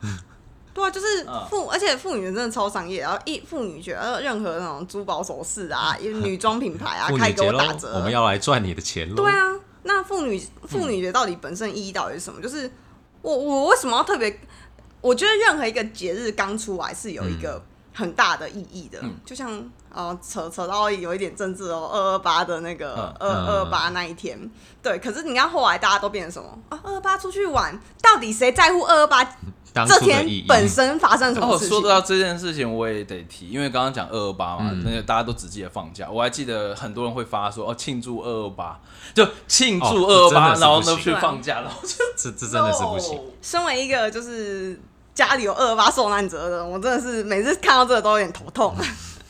对啊，就是嗯。妇，而且妇女真的超商业，然后一妇女节，呃，任何那种珠宝首饰啊，女装品牌啊，开给妇女节喽我打折，，我们要来赚你的钱喽。对啊，那妇女妇女节到底本身意义到底是什么？就是我我为什么要特别？我觉得任何一个节日刚出来是有一个很大的意义的，嗯就像呃扯扯到有一点政治哦，二二八的那个嗯二二八那一天，对。可是你看后来大家都变成什么啊？二二八出去玩，到底谁在乎二二八当这天初的意义本身发生什么哦，事情。说到这件事情，我也得提，因为刚刚讲二二八嘛，嗯那个大家都只记得放假，我还记得很多人会发说哦庆祝二二八，就庆祝哦二二八，这真的是然后呢不行去放假，然后就这这真的是不行。身为一个就是家里有二二八受难者的人，我真的是每次看到这个都有点头痛。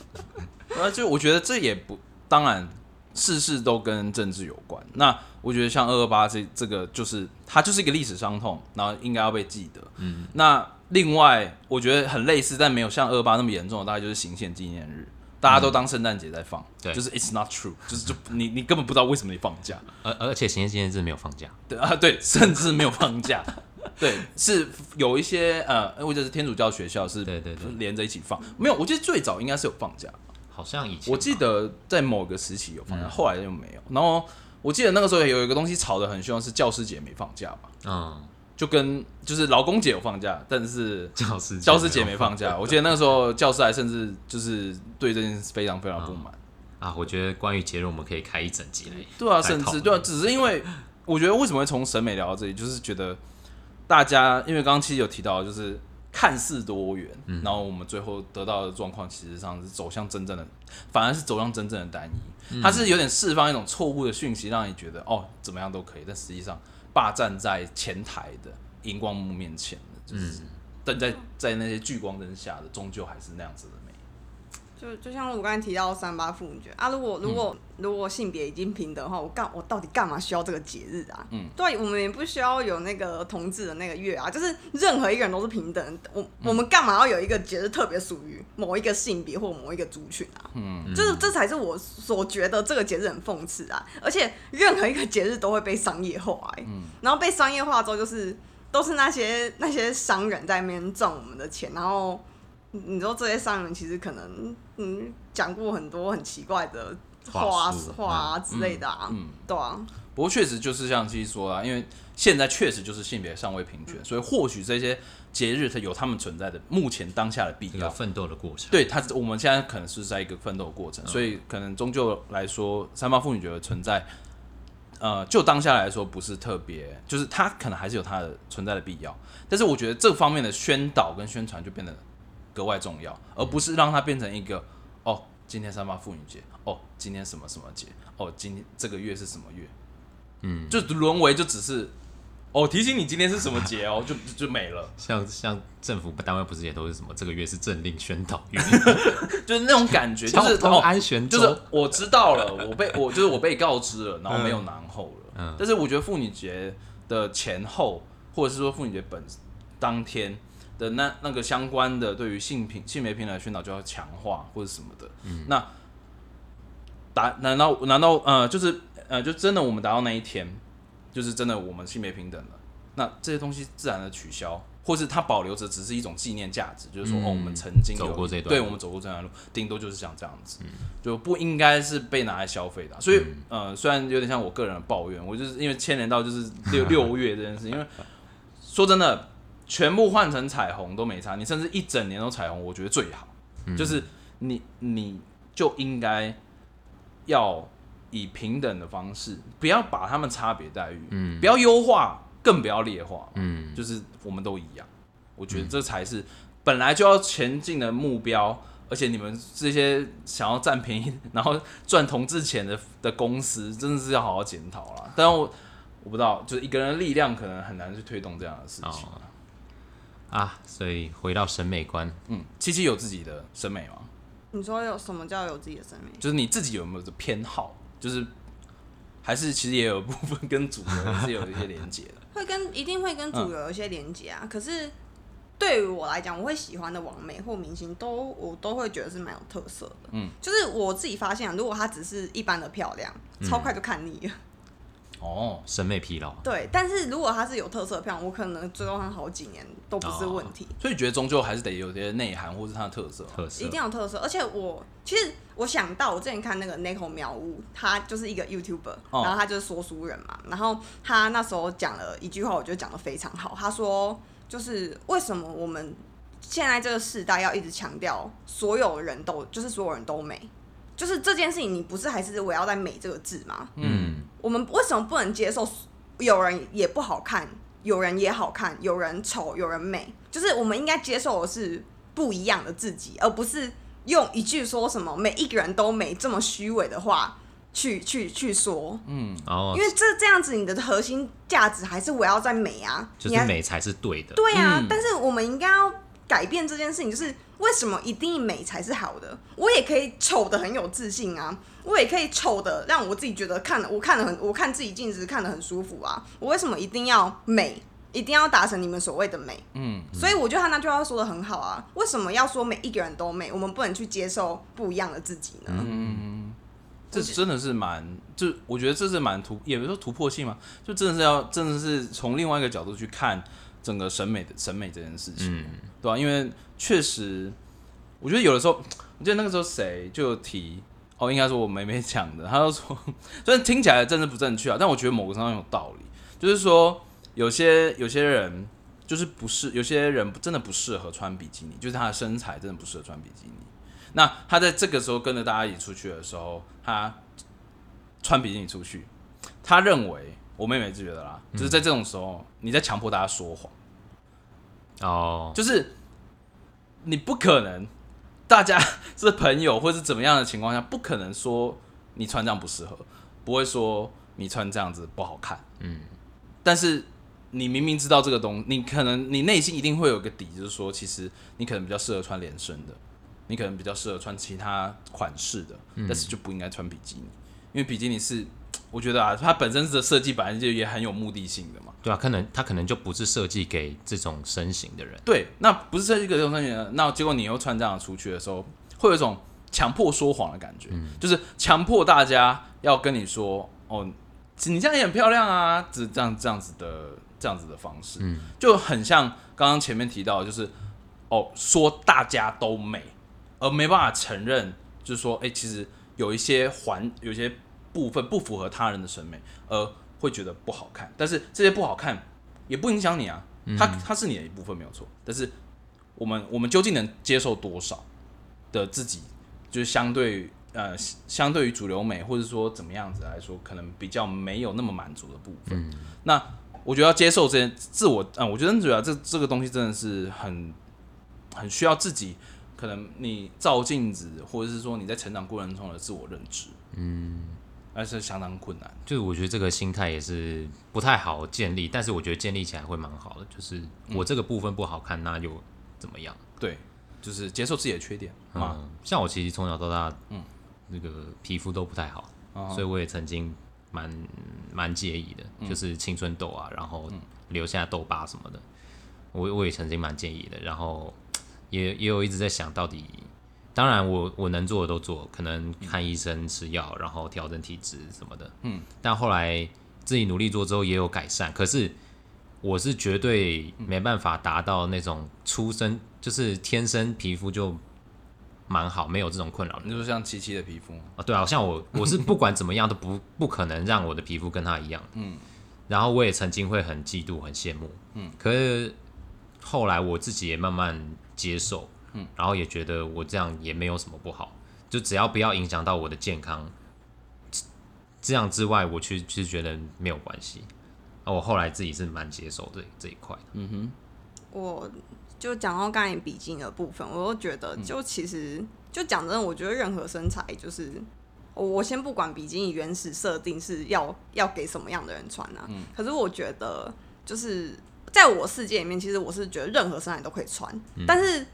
然后就我觉得这也不，当然事事都跟政治有关。那我觉得像二二八这这个，就是它就是一个历史伤痛，然后应该要被记得。嗯，那另外我觉得很类似，但没有像二二八那么严重的，大概就是行宪纪念日，大家都当圣诞节在放，对。就是 it's not true，就是就你你根本不知道为什么你放假，而而且行宪纪念日没有放假，对 啊，对，甚至没有放假。对，是有一些呃，或者是天主教学校是对对对。连着一起放，没有，我记得最早应该是有放假，好像以前我记得在某个时期有放嗯。假，后来就没有。然后我记得那个时候有一个东西吵得很凶，是教师节没放假吧？嗯，就跟就是劳工节有放假，但是教师教师节没放假。我记得那个时候教师还甚至就是对这件事非常非常不满。啊。我觉得关于节日我们可以开一整集来。对啊，甚至对啊，只是因为我觉得为什么会从审美聊到这里，就是觉得大家因为刚刚其实有提到，就是看似多元，嗯然后我们最后得到的状况，其实上是走向真正的，反而是走向真正的单嗯一。它是有点释放一种错误的讯息，让你觉得哦怎么样都可以，但实际上霸占在前台的荧光幕面前的，就是、嗯但在在那些聚光灯下的，终究还是那样子的美。就就像我刚才提到三八妇女节啊，如果如果、如果性别已经平等的话，我干我到底干嘛需要这个节日啊？嗯，对，我们也不需要有那个同志的那个月啊，就是任何一个人都是平等的。我我们干嘛要有一个节日特别属于某一个性别或某一个族群啊？嗯，就是这才是我所觉得这个节日很讽刺啊！而且任何一个节日都会被商业化、欸，嗯然后被商业化之后，就是都是那些那些商人在那边赚我们的钱，然后你你说这些商人其实可能嗯讲过很多很奇怪的话啊话之类的啊，嗯对啊，不过确实就是像七说啊，因为现在确实就是性别尚未平权，所以或许这些节日它有他们存在的目前当下的必要。这个奋斗的过程。对它，我们现在可能是在一个奋斗的过程，所以可能终究来说，三八妇女节的存在，呃，就当下来说不是特别，就是它可能还是有它的存在的必要，但是我觉得这方面的宣导跟宣传就变得格外重要，而不是让它变成一个哦，今天三八妇女节，哦，今天什么什么节，哦，今天这个月是什么月，嗯，就沦为就只是哦提醒你今天是什么节哦，就就没了，像像政府单位不是也都是什么这个月是政令宣导月 就是那种感觉，就是交通哦安全就是我知道了，我被我就是我被告知了，然后没有然后了。嗯但是我觉得妇女节的前后，或者是说妇女节本当天的那那个相关的对于性平性别平等的宣导就要强化或者什么的。嗯那达难道难道呃就是呃就真的我们达到那一天，就是真的我们性别平等了，那这些东西自然的取消。或是它保留着只是一种纪念价值，就是说、嗯哦，我们曾经走过这段对我们走过这段路，顶多就是像这样子。就不应该是被拿来消费的啊、所以、嗯呃，虽然有点像我个人的抱怨，我就是因为牵连到就是六六月这件事，因为说真的，全部换成彩虹都没差，你甚至一整年都彩虹，我觉得最好。嗯就是你你就应该要以平等的方式，不要把他们差别待遇，嗯不要优化，更不要劣化，嗯，就是我们都一样。我觉得这才是本来就要前进的目标，而且你们这些想要占便宜然后赚同志钱的的公司，真的是要好好检讨啦。但我我不知道，就是一个人的力量可能很难去推动这样的事情。哦啊，所以回到审美观，嗯，七七有自己的审美吗？你说有什么叫有自己的审美？就是你自己有没有这偏好？就是还是其实也有部分跟主流是有一些连接的。会跟一定会跟主流有一些连接啊。可是对于我来讲，我会喜欢的网美或明星都我都会觉得是蛮有特色的。嗯，就是我自己发现啊，如果她只是一般的漂亮，超快就看腻了。哦，审美疲劳，对，但是如果它是有特色的票，我可能追踪它好几年都不是问题。所以觉得终究还是得有些内涵或是它的特色。特色。一定要有特色，而且我其实我想到，我之前看那个 Nico 苗屋，他就是一个 YouTuber，、哦。然后他就是说书人嘛，然后他那时候讲了一句话，我觉得讲的非常好，他说就是为什么我们现在这个时代要一直强调所有人都就是所有人都美，就是这件事情，你不是还是围绕在美这个字吗？嗯，我们为什么不能接受有人也不好看，有人也好看，有人丑，有人美，就是我们应该接受的是不一样的自己，而不是用一句说什么每一个人都美这么虚伪的话去去去说，嗯，哦。因为这这样子你的核心价值还是围绕在美啊，就是还美才是对的。对啊，嗯。但是我们应该要改变这件事情，就是为什么一定美才是好的？我也可以丑的很有自信啊，我也可以丑的让我自己觉得看了我看的很，我看自己镜子看的很舒服啊。我为什么一定要美？一定要达成你们所谓的美？嗯，所以我觉得他那句话说的很好啊。为什么要说每一个人都美？我们不能去接受不一样的自己呢？嗯这真的是蛮，就我觉得这是蛮突，也不是说突破性嘛，就真的是要，真的是从另外一个角度去看整个审美的审美这件事情，嗯。对吧、因为确实，我觉得有的时候，我记得那个时候谁就有提，哦，应该说我妹妹讲的，她就说，虽然听起来政治不正确啊，但我觉得某个程度上有道理，就是说有些有些人就是不是，有些人真的不适合穿比基尼，就是他的身材真的不适合穿比基尼。那他在这个时候跟着大家一起出去的时候，他穿比基尼出去，他认为我妹妹是觉得啦，就是在这种时候，你在强迫大家说谎，哦，就是你不可能，大家是朋友或是怎么样的情况下，不可能说你穿这样不适合，不会说你穿这样子不好看，嗯，但是你明明知道这个东，你可能你内心一定会有个底，就是说，其实你可能比较适合穿连身的，你可能比较适合穿其他款式的，但是就不应该穿比基尼，因为比基尼是我觉得啊，它本身的设计本来就也很有目的性的嘛。对啊，可能他可能就不是设计给这种身形的人。对，那不是设计给这种身形的，那结果你又穿这样出去的时候，会有一种强迫说谎的感觉，就是强迫大家要跟你说，哦，你这样也很漂亮啊，这这样这样子的这样子的方式，嗯就很像刚刚前面提到，就是哦，说大家都美，而没办法承认，就是说，哎、其实有一些环，有一些部分不符合他人的审美，而会觉得不好看。但是这些不好看也不影响你啊，它它是你的一部分没有错。但是我们我们究竟能接受多少的自己，就是相对于呃相对于主流美，或者说怎么样子来说，可能比较没有那么满足的部分。那我觉得要接受这些自我，嗯、我觉得主要这这个东西真的是很很需要自己，可能你照镜子，或者是说你在成长过程中的自我认知，嗯，那是相当困难。就是我觉得这个心态也是不太好建立，但是我觉得建立起来会蛮好的。就是我这个部分不好看，那又怎么样？对，就是接受自己的缺点嘛。嗯，像我其实从小到大，嗯，那个皮肤都不太好，哦所以我也曾经蛮蛮介意的，嗯就是青春痘啊，然后留下痘疤什么的，我我也曾经蛮介意的，然后也也有一直在想到底。当然我，我能做的都做，可能看医生、吃药，然后调整体质什么的。嗯，但后来自己努力做之后也有改善，可是我是绝对没办法达到那种出生就是天生皮肤就蛮好，没有这种困扰的。你说像七七的皮肤，啊，对啊，像我我是不管怎么样 都不不可能让我的皮肤跟他一样，嗯，然后我也曾经会很嫉妒、很羡慕，嗯，可是后来我自己也慢慢接受，嗯，然后也觉得我这样也没有什么不好，就只要不要影响到我的健康，这样之外，我去其实觉得没有关系。啊，我后来自己是蛮接受这这一块的，嗯哼我就讲到刚才比基尼的部分，我就觉得，就其实就讲真的，我觉得任何身材就是。我我先不管比基尼原始设定是要要给什么样的人穿啊，可是我觉得就是在我世界里面，其实我是觉得任何身材都可以穿，但是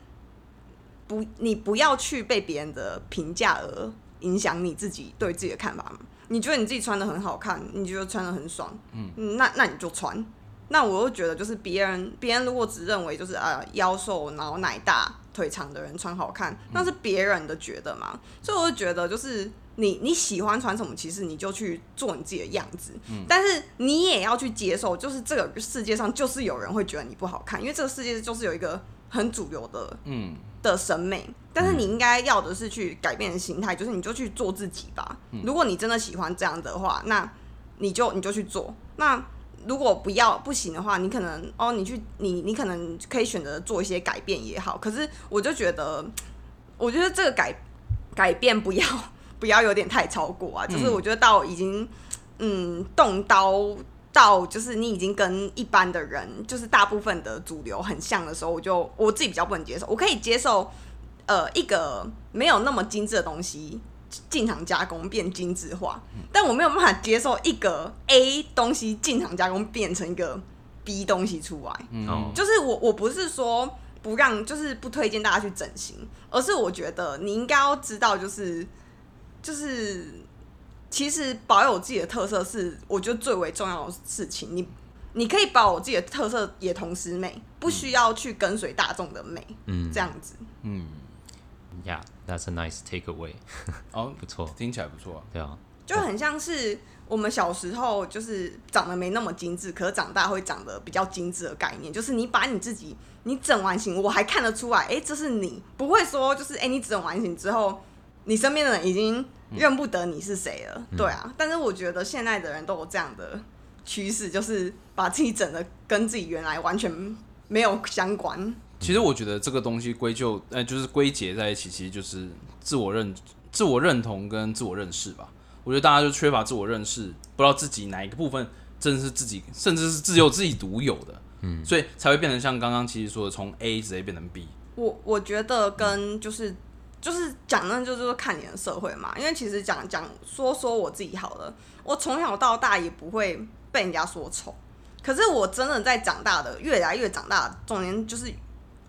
不你不要去被别人的评价而影响你自己对自己的看法嘛。你觉得你自己穿的很好看，你觉得穿的很爽，嗯，那那你就穿。那我又觉得，就是别人别人如果只认为就是啊腰瘦然后奶大腿长的人穿好看，那是别人的觉得嘛。所以我就觉得，就是你你喜欢穿什么，其实你就去做你自己的样子。但是你也要去接受，就是这个世界上就是有人会觉得你不好看，因为这个世界就是有一个很主流的嗯，的审美，但是你应该要的是去改变心态，就是你就去做自己吧。如果你真的喜欢这样的话，那你就你就去做。那如果不要不行的话，你可能哦，你去你你可能可以选择做一些改变也好。可是我就觉得，我觉得这个改改变不要 不要有点太超过啊，就是我觉得到已经嗯动刀到就是你已经跟一般的人，就是大部分的主流很像的时候，我就我自己比较不能接受。我可以接受，呃，一个没有那么精致的东西进场加工变精致化，但我没有办法接受一个 A 东西进场加工变成一个 B 东西出来。哦，就是我我不是说不让，就是不推荐大家去整形，而是我觉得你应该要知道，就是就是其实保有自己的特色是我觉得最为重要的事情。你你可以保有自己的特色，也同时美，不需要去跟随大众的美，嗯这样子。嗯，，Yeah，that's a nice takeaway，哦，不错，听起来不错啊。对啊，就很像是我们小时候就是长得没那么精致，可是长大会长得比较精致的概念，就是你把你自己你整完型，我还看得出来，哎、这是你，不会说就是哎、诶你整完型之后，你身边的人已经认不得你是谁了，对啊。但是我觉得现在的人都有这样的趋势，就是把自己整的跟自己原来完全没有相关。其实我觉得这个东西归咎，呃，就是归结在一起，其实就是自我认、自我认同跟自我认识吧。我觉得大家就缺乏自我认识，不知道自己哪一个部分真的是自己，甚至是只有自己独有的，嗯，所以才会变成像刚刚其实说的，从 A 直接变成 B。我我觉得跟就是就是讲那就是说看你的社会嘛，因为其实讲讲说说我自己好了，我从小到大也不会被人家说丑，可是我真的在长大的越来越长大的中间，就是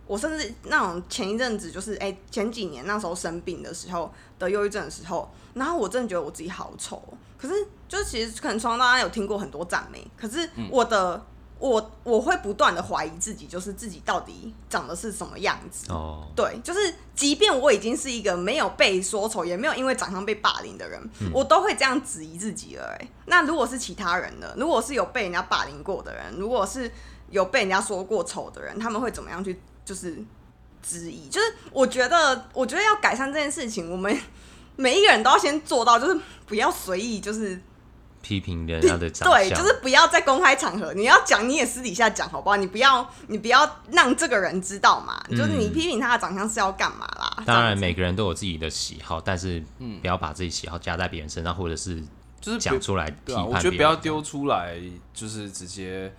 我甚至那种前一阵子就是哎、前几年那时候生病的时候得忧郁症的时候，然后我真的觉得我自己好丑哦，可是就是其实可能从小到大有听过很多赞美，可是我的。我我会不断的怀疑自己，就是自己到底长得是什么样子。哦，对，就是即便我已经是一个没有被说丑，也没有因为长相被霸凌的人，我都会这样质疑自己了、欸。那如果是其他人呢？如果是有被人家霸凌过的人，如果是有被人家说过丑的人，他们会怎么样去就是质疑？就是我觉得，我觉得要改善这件事情，我们每一个人都要先做到，就是不要随意，就是批评人家的长相，对，就是不要在公开场合，你要讲你也私底下讲，好不好？你不要你不要让这个人知道嘛，就是你批评他的长相是要干嘛啦？嗯当然每个人都有自己的喜好，但是不要把自己喜好加在别人身上，或者是就是讲出来批对我觉得不要丢出来，就是直接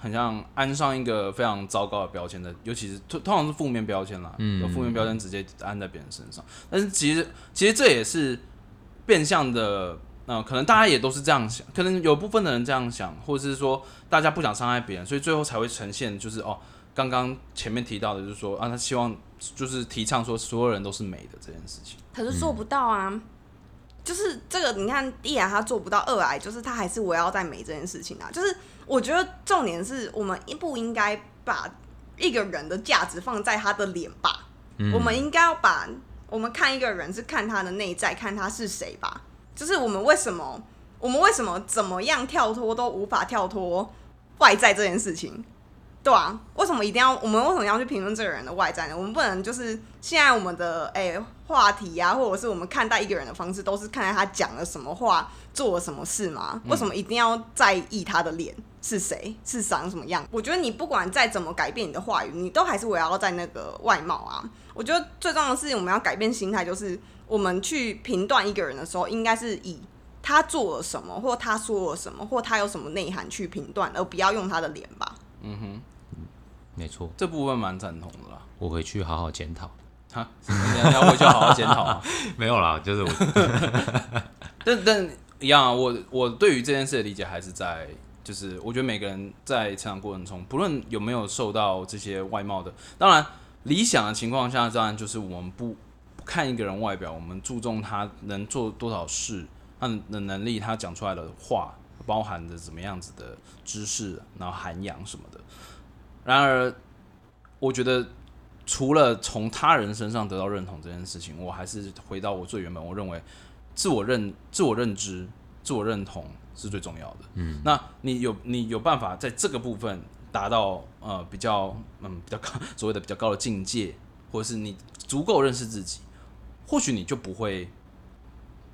很像安上一个非常糟糕的标签的，尤其是通通常是负面标签啦，嗯有负面标签直接安在别人身上。但是其实其实这也是变相的，呃，可能大家也都是这样想，可能有部分的人这样想，或者是说大家不想伤害别人，所以最后才会呈现就是哦，刚刚前面提到的，就是说啊，他希望就是提倡说所有人都是美的这件事情。可是做不到啊。就是这个，你看，一来他做不到，二来就是他还是围绕在美这件事情啊。就是我觉得重点是我们应不应该把一个人的价值放在他的脸吧？嗯我们应该要把我们看一个人是看他的内在，看他是谁吧。就是我们为什么，我们为什么怎么样跳脱都无法跳脱外在这件事情，对啊，为什么一定要我们为什么要去评论这个人的外在呢？我们不能就是现在我们的哎、话题啊，或者是我们看待一个人的方式，都是看待他讲了什么话，做了什么事吗？为什么一定要在意他的脸是谁，是长什么样？我觉得你不管再怎么改变你的话语，你都还是围绕在那个外貌啊。我觉得最重要的事情，我们要改变心态，就是我们去评断一个人的时候，应该是以他做了什么，或他说了什么，或他有什么内涵去评断，而不要用他的脸吧。嗯哼，没错，这部分蛮赞同的啦。我回去好好检讨。哈，你要回去好好检讨啊。没有啦，就是我 但但一样啊，我我对于这件事的理解还是在，就是我觉得每个人在成长过程中，不论有没有受到这些外貌的，当然理想的情况下，当然就是我们不不看一个人外表，我们注重他能做多少事，他的能力，他讲出来的话包含着怎么样子的知识，然后涵养什么的。然而，我觉得除了从他人身上得到认同这件事情，我还是回到我最原本，我认为自我认、自我认知、自我认同是最重要的。嗯，那你有你有办法在这个部分达到呃比较嗯比较高所谓的比较高的境界，或者是你足够认识自己，或许你就不会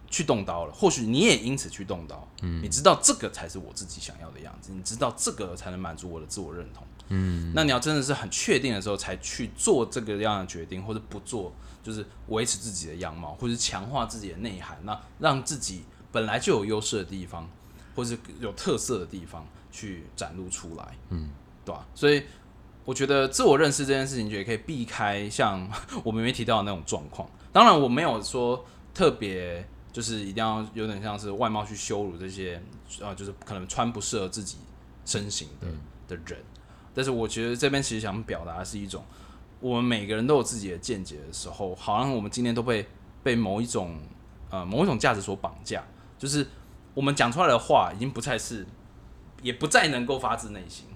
去动刀了。或许你也因此去动刀。嗯，你知道这个才是我自己想要的样子，你知道这个才能满足我的自我认同。嗯，那你要真的是很确定的时候，才去做这个样的决定，或者不做，就是维持自己的样貌，或者是强化自己的内涵，那让自己本来就有优势的地方，或是有特色的地方，去展露出来，嗯，对吧、所以我觉得自我认识这件事情，就也可以避开像 我们没提到的那种状况。当然，我没有说特别就是一定要有点像是外貌去羞辱这些呃，就是可能穿不适合自己身形的、的人。但是我觉得这边其实想表达的是一种，我们每个人都有自己的见解的时候，好像我们今天都被被某一种呃某一种价值所绑架，就是我们讲出来的话已经不再是，也不再能够发自内心。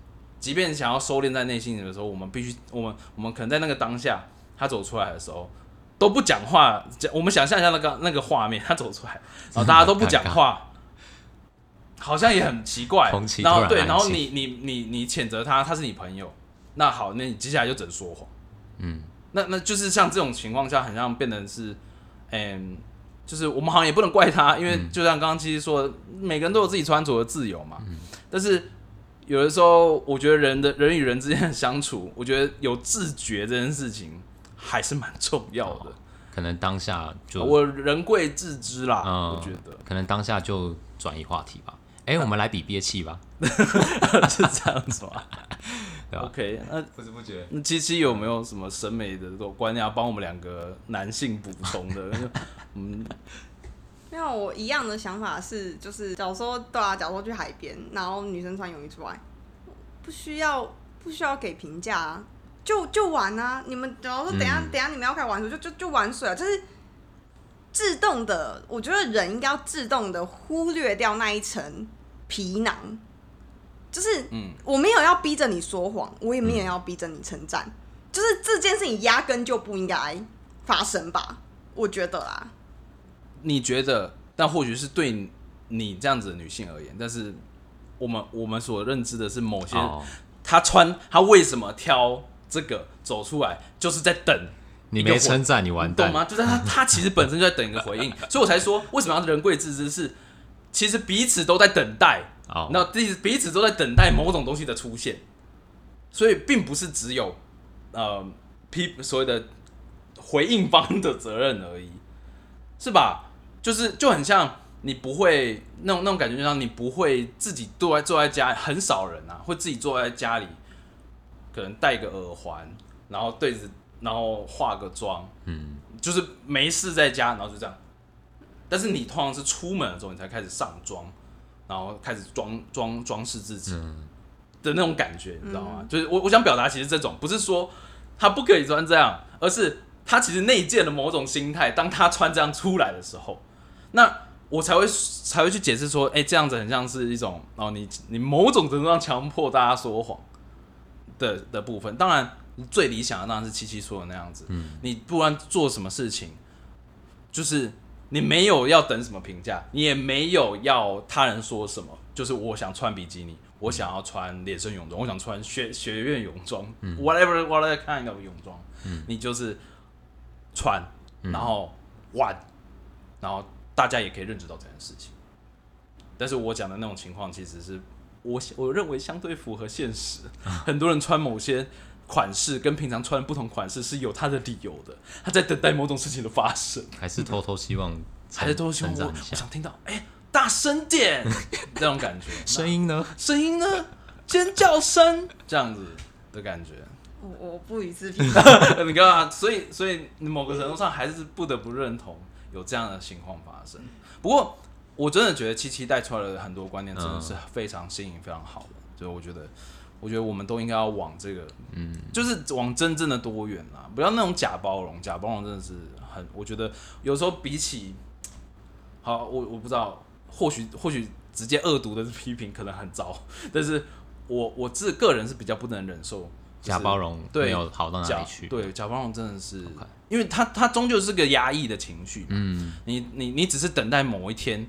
即便想要收敛在内心里的时候，我们必须，我们我们可能在那个当下，他走出来的时候都不讲话。讲我们想象一下那个那个画面，他走出来，然后大家都不讲话，好像也很奇怪然后对，然后你你你你谴责他，他是你朋友，那好，那你接下来就只能说谎。嗯，那那就是像这种情况下，很像变成是，嗯，就是我们好像也不能怪他，因为就像刚刚其实说，每个人都有自己穿着的自由嘛。但是有的时候，我觉得人的人与人之间的相处，我觉得有自觉这件事情还是蛮重要的。可能当下就我人贵自知啦，嗯我觉得可能当下就转移话题吧。哎、我们来比憋气吧。是这样子吗。对吧 OK，那不知不觉，那七七有没有什么审美的这种观念要帮我们两个男性补充的？嗯，没有，我一样的想法是，就是假如说对啊，假如说去海边，然后女生穿泳衣出来，不需要不需要给评价啊，就就玩啊。你们然后说等下、嗯等下你们要开始玩水，就就就玩水啊，就是自动的。我觉得人应该要自动的忽略掉那一层皮囊，就是嗯我没有要逼着你说谎，我也没有要逼着你称赞，就是这件事情压根就不应该发生吧，我觉得啦。你觉得？但或许是对你这样子的女性而言，但是我们我们所认知的是某些哦，她穿她为什么挑这个走出来，就是在等你没称赞，你完蛋。懂吗？就是他他其实本身就在等一个回应，所以我才说为什么要人贵自知是，其实彼此都在等待，哦，那彼此彼此都在等待某种东西的出现，所以并不是只有呃批所谓的回应方的责任而已，是吧？就是就很像你不会那种那种感觉，就像你不会自己坐在坐在家，很少人啊会自己坐在家里，可能戴个耳环，然后对着，然后化个妆，嗯，就是没事在家，然后就这样。但是你通常是出门的时候，你才开始上妆，然后开始装装装饰自己嗯的那种感觉，你知道吗？就是我我想表达，其实这种不是说他不可以穿这样，而是他其实内建的某种心态。当他穿这样出来的时候，那我才会才会去解释说，哎、这样子很像是一种哦，你你某种程度上强迫大家说谎的的部分。当然，最理想的当然是七七说的那样子。嗯，你不管做什么事情，就是你没有要等什么评价，你也没有要他人说什么，就是我想穿比基尼，我想要穿连身泳装，我想穿学学院泳装、w h a t e v e r whatever kind of 泳装，你就是穿，然后玩，然后大家也可以认知到这件事情。但是我讲的那种情况，其实是我我认为相对符合现实。很多人穿某些款式跟平常穿的不同款式是有他的理由的，他在等待某种事情的发生，还是偷偷希望还是偷偷希望我想听到，哎、大声点 这种感觉，声音呢？那声音呢，尖叫声这样子的感觉。我我不予置评。你看啊，所以所以你某个程度上还是不得不认同有这样的情况发生。不过我真的觉得七七带出来的很多观念真的是非常新颖、非常好的，所以我觉得。我觉得我们都应该要往这个，嗯，就是往真正的多元啦，不要那种假包容。假包容真的是很，我觉得有时候比起，好，我我不知道，或许或许直接恶毒的批评可能很糟，但是我我自个人是比较不能忍受假包容对没有好到哪假里去。，对假包容真的是因为他他终究是个压抑的情绪，嗯，你你你只是等待某一天，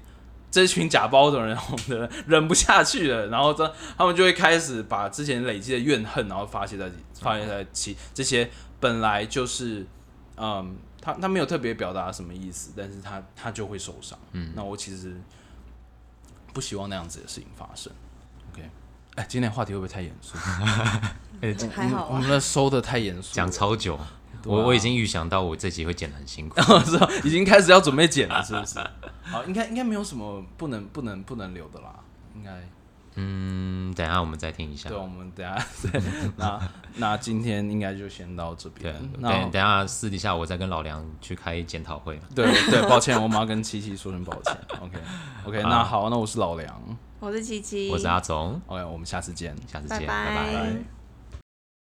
这群假包的人的人忍不下去了，然后这他们就会开始把之前累积的怨恨，然后发泄在发泄在其这些本来就是嗯，他他没有特别表达什么意思，但是他他就会受伤。嗯那我其实不希望那样子的事情发生。OK，哎，今天的话题会不会太严肃？哎 还好啊我们，的收的太严肃了，讲超久，我我已经预想到我这集会剪得很辛苦。是吧？已经开始要准备剪了，是不是？好，应该应该没有什么不能不能不能留的啦，应该嗯，等一下我们再听一下对，。我们等一下对，那那今天应该就先到这对边。，等那等一下私底下我再跟老梁去开检讨会。对对，抱歉，我们要跟七七说声抱歉。OK OK，那好，那我是老梁。我是七七，我是阿总，OK，我们下次见。下次见，拜拜拜拜拜